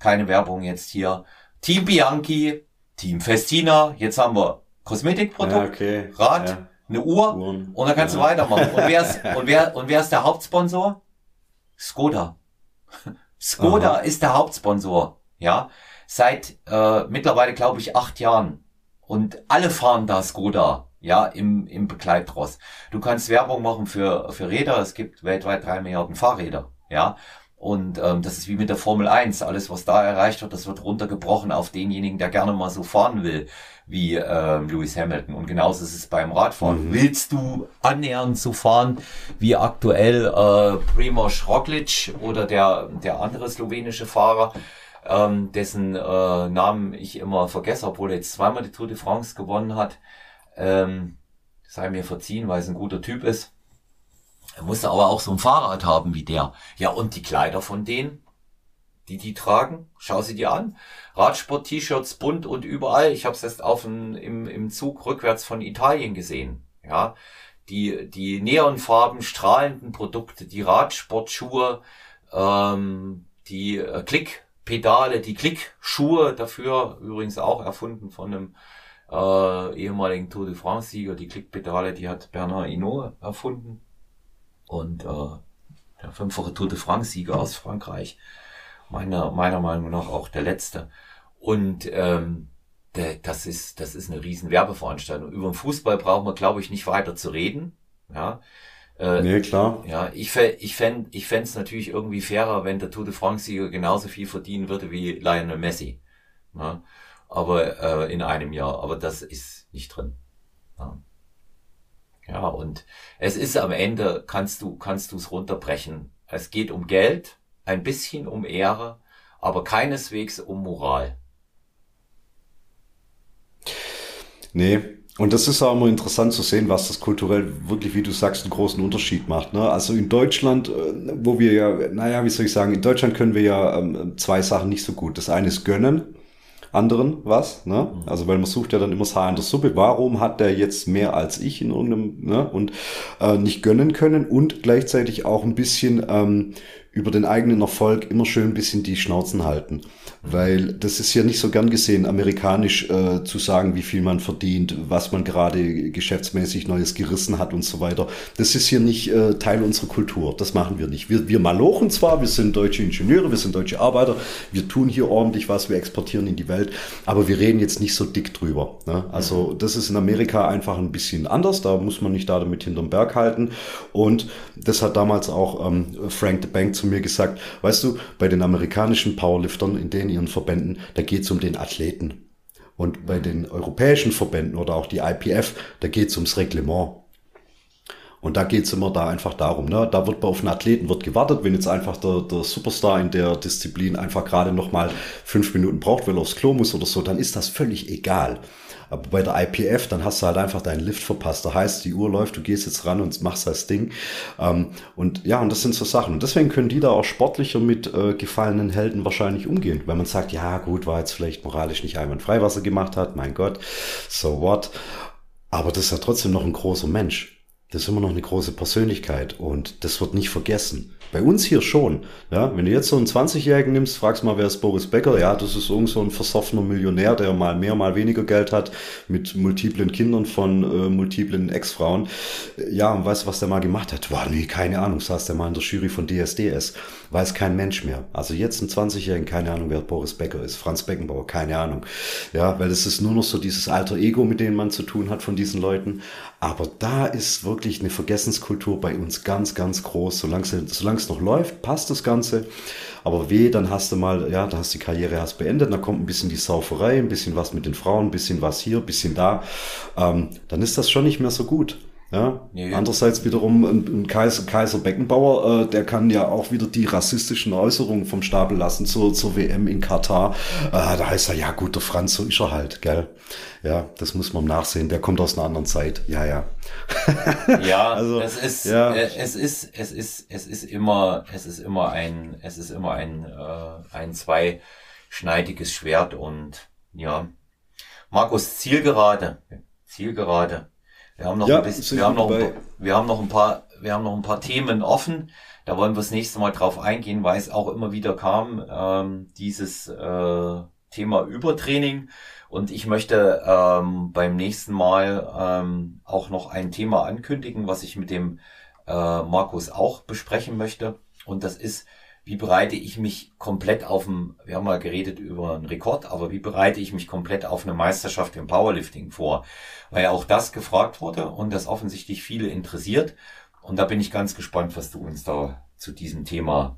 keine Werbung jetzt hier. Team Bianchi, Team Festina, jetzt haben wir Kosmetikprodukt, ja, okay. Rad, ja. eine Uhr Uhren. und dann kannst ja. du weitermachen. Und wer, ist, und, wer, und wer ist der Hauptsponsor? Skoda. Skoda Aha. ist der Hauptsponsor, ja, seit äh, mittlerweile glaube ich acht Jahren. Und alle fahren da Skoda ja, im, im Begleitross. Du kannst Werbung machen für, für Räder. Es gibt weltweit drei Milliarden Fahrräder, ja. Und ähm, das ist wie mit der Formel 1. Alles, was da erreicht wird, das wird runtergebrochen auf denjenigen, der gerne mal so fahren will, wie ähm, Lewis Hamilton. Und genauso ist es beim Radfahren. Mhm. Willst du annähernd so fahren wie aktuell äh, Primoz Roglic oder der, der andere slowenische Fahrer? ähm, dessen äh, Namen ich immer vergesse, obwohl er jetzt zweimal die Tour de France gewonnen hat. Ähm, sei mir verziehen, weil es ein guter Typ ist. Er musste aber auch so ein Fahrrad haben wie der. Ja, und die Kleider von denen, die die tragen, schau sie dir an. Radsport-T-Shirts bunt und überall. Ich habe es erst auf ein, im, im Zug rückwärts von Italien gesehen. Ja, die, die neonfarben strahlenden Produkte, die Radsportschuhe, ähm, die äh, Klickpedale, die Klickschuhe dafür, übrigens auch erfunden von einem äh, ehemaligen Tour de France-Sieger. Die Klickpedale, die hat Bernard Hinault erfunden. Und äh, der fünffache Tour de France-Sieger aus Frankreich. Meiner, meiner Meinung nach auch der letzte. Und ähm, der, das ist, das ist eine riesen Werbeveranstaltung. Über den Fußball brauchen wir, glaube ich, nicht weiter zu reden. Ja. Äh, nee, klar. Ja, ich, ich fände ich fänd's natürlich irgendwie fairer, wenn der Tour de France-Sieger genauso viel verdienen würde wie Lionel Messi. Ja, aber äh, in einem Jahr. Aber das ist nicht drin. Ja. ja, und es ist am Ende, kannst du kannst du es runterbrechen. Es geht um Geld, ein bisschen um Ehre, aber keineswegs um Moral. Nee, und das ist auch immer interessant zu sehen, was das kulturell wirklich, wie du sagst, einen großen Unterschied macht. Ne? Also in Deutschland, äh, wo wir ja, naja, wie soll ich sagen, in Deutschland können wir ja ähm, zwei Sachen nicht so gut. Das eine ist gönnen, anderen was. Ne? Mhm. Also weil man sucht ja dann immer das Haar in der Suppe. Warum hat der jetzt mehr als ich in irgendeinem ne? und äh, nicht gönnen können und gleichzeitig auch ein bisschen ähm, über den eigenen Erfolg immer schön ein bisschen die Schnauzen halten. Weil das ist ja nicht so gern gesehen, amerikanisch äh, zu sagen, wie viel man verdient, was man gerade geschäftsmäßig Neues gerissen hat und so weiter. Das ist hier nicht äh, Teil unserer Kultur. Das machen wir nicht. Wir, wir malochen zwar, wir sind deutsche Ingenieure, wir sind deutsche Arbeiter, wir tun hier ordentlich was, wir exportieren in die Welt, aber wir reden jetzt nicht so dick drüber. Ne? Also das ist in Amerika einfach ein bisschen anders, da muss man nicht da damit hinterm Berg halten. Und das hat damals auch ähm, Frank the Bank zu mir gesagt, weißt du, bei den amerikanischen Powerliftern, in denen in ihren Verbänden, da geht es um den Athleten. Und bei den europäischen Verbänden oder auch die IPF, da geht es ums Reglement. Und da geht es immer da einfach darum, ne? da wird auf einen Athleten wird gewartet, wenn jetzt einfach der, der Superstar in der Disziplin einfach gerade noch mal fünf Minuten braucht, weil er aufs Klo muss oder so, dann ist das völlig egal. Aber bei der IPF, dann hast du halt einfach deinen Lift verpasst. Da heißt, die Uhr läuft, du gehst jetzt ran und machst das Ding. Ähm, und ja, und das sind so Sachen. Und deswegen können die da auch sportlicher mit äh, gefallenen Helden wahrscheinlich umgehen. Weil man sagt, ja gut, war jetzt vielleicht moralisch nicht einwandfrei, was er gemacht hat. Mein Gott, so what. Aber das ist ja trotzdem noch ein großer Mensch. Das ist immer noch eine große Persönlichkeit und das wird nicht vergessen. Bei uns hier schon. Ja, wenn du jetzt so einen 20-Jährigen nimmst, fragst mal, wer ist Boris Becker? Ja, das ist irgend so ein versoffener Millionär, der mal mehr, mal weniger Geld hat, mit multiplen Kindern von äh, multiplen Ex-Frauen. Ja, und weißt du, was der mal gemacht hat? War nee, keine Ahnung, saß der mal in der Jury von DSDS. Weiß kein Mensch mehr. Also jetzt ein 20-Jährigen, keine Ahnung, wer Boris Becker ist. Franz Beckenbauer, keine Ahnung. Ja, weil es ist nur noch so dieses alter Ego, mit dem man zu tun hat von diesen Leuten. Aber da ist wirklich eine Vergessenskultur bei uns ganz, ganz groß. Solange es noch läuft, passt das Ganze. Aber weh, dann hast du mal, ja, da hast die Karriere erst beendet, dann kommt ein bisschen die Sauferei, ein bisschen was mit den Frauen, ein bisschen was hier, ein bisschen da. Ähm, dann ist das schon nicht mehr so gut. Ja? ja, Andererseits wiederum ein, ein Kaiser, Kaiser Beckenbauer, äh, der kann ja auch wieder die rassistischen Äußerungen vom Stapel lassen zur, zur WM in Katar. Äh, da heißt er, ja gut, der Franz, so ist er halt, gell? Ja, das muss man nachsehen. Der kommt aus einer anderen Zeit. Ja, ja. ja, also, es ist, ja. Äh, es ist, es ist, es ist immer, es ist immer ein, es ist immer ein, äh, ein zweischneidiges Schwert und ja. Markus, Zielgerade. Zielgerade wir haben noch ja, ein bisschen, wir haben noch, ein, wir haben noch ein paar, wir haben noch ein paar Themen offen. Da wollen wir das nächste Mal drauf eingehen, weil es auch immer wieder kam, ähm, dieses äh, Thema Übertraining. Und ich möchte ähm, beim nächsten Mal ähm, auch noch ein Thema ankündigen, was ich mit dem äh, Markus auch besprechen möchte. Und das ist wie bereite ich mich komplett auf dem, wir haben mal geredet über einen Rekord, aber wie bereite ich mich komplett auf eine Meisterschaft im Powerlifting vor? Weil auch das gefragt wurde und das offensichtlich viele interessiert. Und da bin ich ganz gespannt, was du uns da zu diesem Thema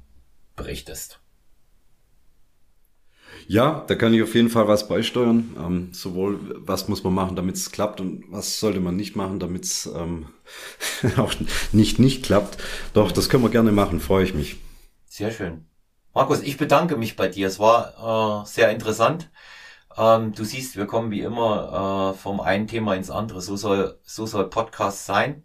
berichtest. Ja, da kann ich auf jeden Fall was beisteuern. Ähm, sowohl was muss man machen, damit es klappt und was sollte man nicht machen, damit es ähm, auch nicht nicht klappt. Doch, das können wir gerne machen, freue ich mich. Sehr schön. Markus, ich bedanke mich bei dir. Es war äh, sehr interessant. Ähm, du siehst, wir kommen wie immer äh, vom einen Thema ins andere. So soll, so soll Podcast sein.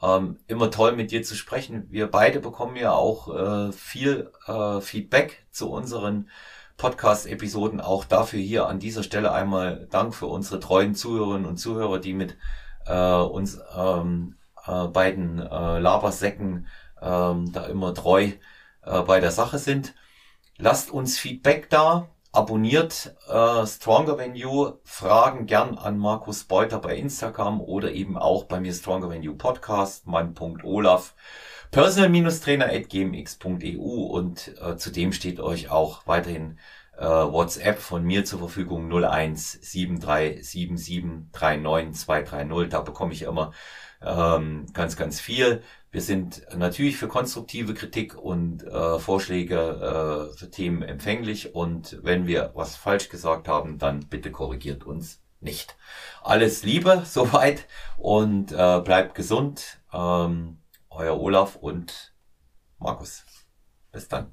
Ähm, immer toll mit dir zu sprechen. Wir beide bekommen ja auch äh, viel äh, Feedback zu unseren Podcast-Episoden. Auch dafür hier an dieser Stelle einmal Dank für unsere treuen Zuhörerinnen und Zuhörer, die mit äh, uns ähm, äh, beiden äh, Labersäcken ähm, da immer treu äh, bei der Sache sind. Lasst uns Feedback da. Abonniert äh, Stronger Than You, Fragen gern an Markus Beuter bei Instagram oder eben auch bei mir Stronger Than You Podcast, mein.olaf, personal-trainer.gmx.eu und äh, zudem steht euch auch weiterhin äh, WhatsApp von mir zur Verfügung 01 230. Da bekomme ich immer ähm, ganz, ganz viel. Wir sind natürlich für konstruktive Kritik und äh, Vorschläge äh, für Themen empfänglich und wenn wir was falsch gesagt haben, dann bitte korrigiert uns nicht. Alles Liebe soweit und äh, bleibt gesund. Ähm, euer Olaf und Markus. Bis dann.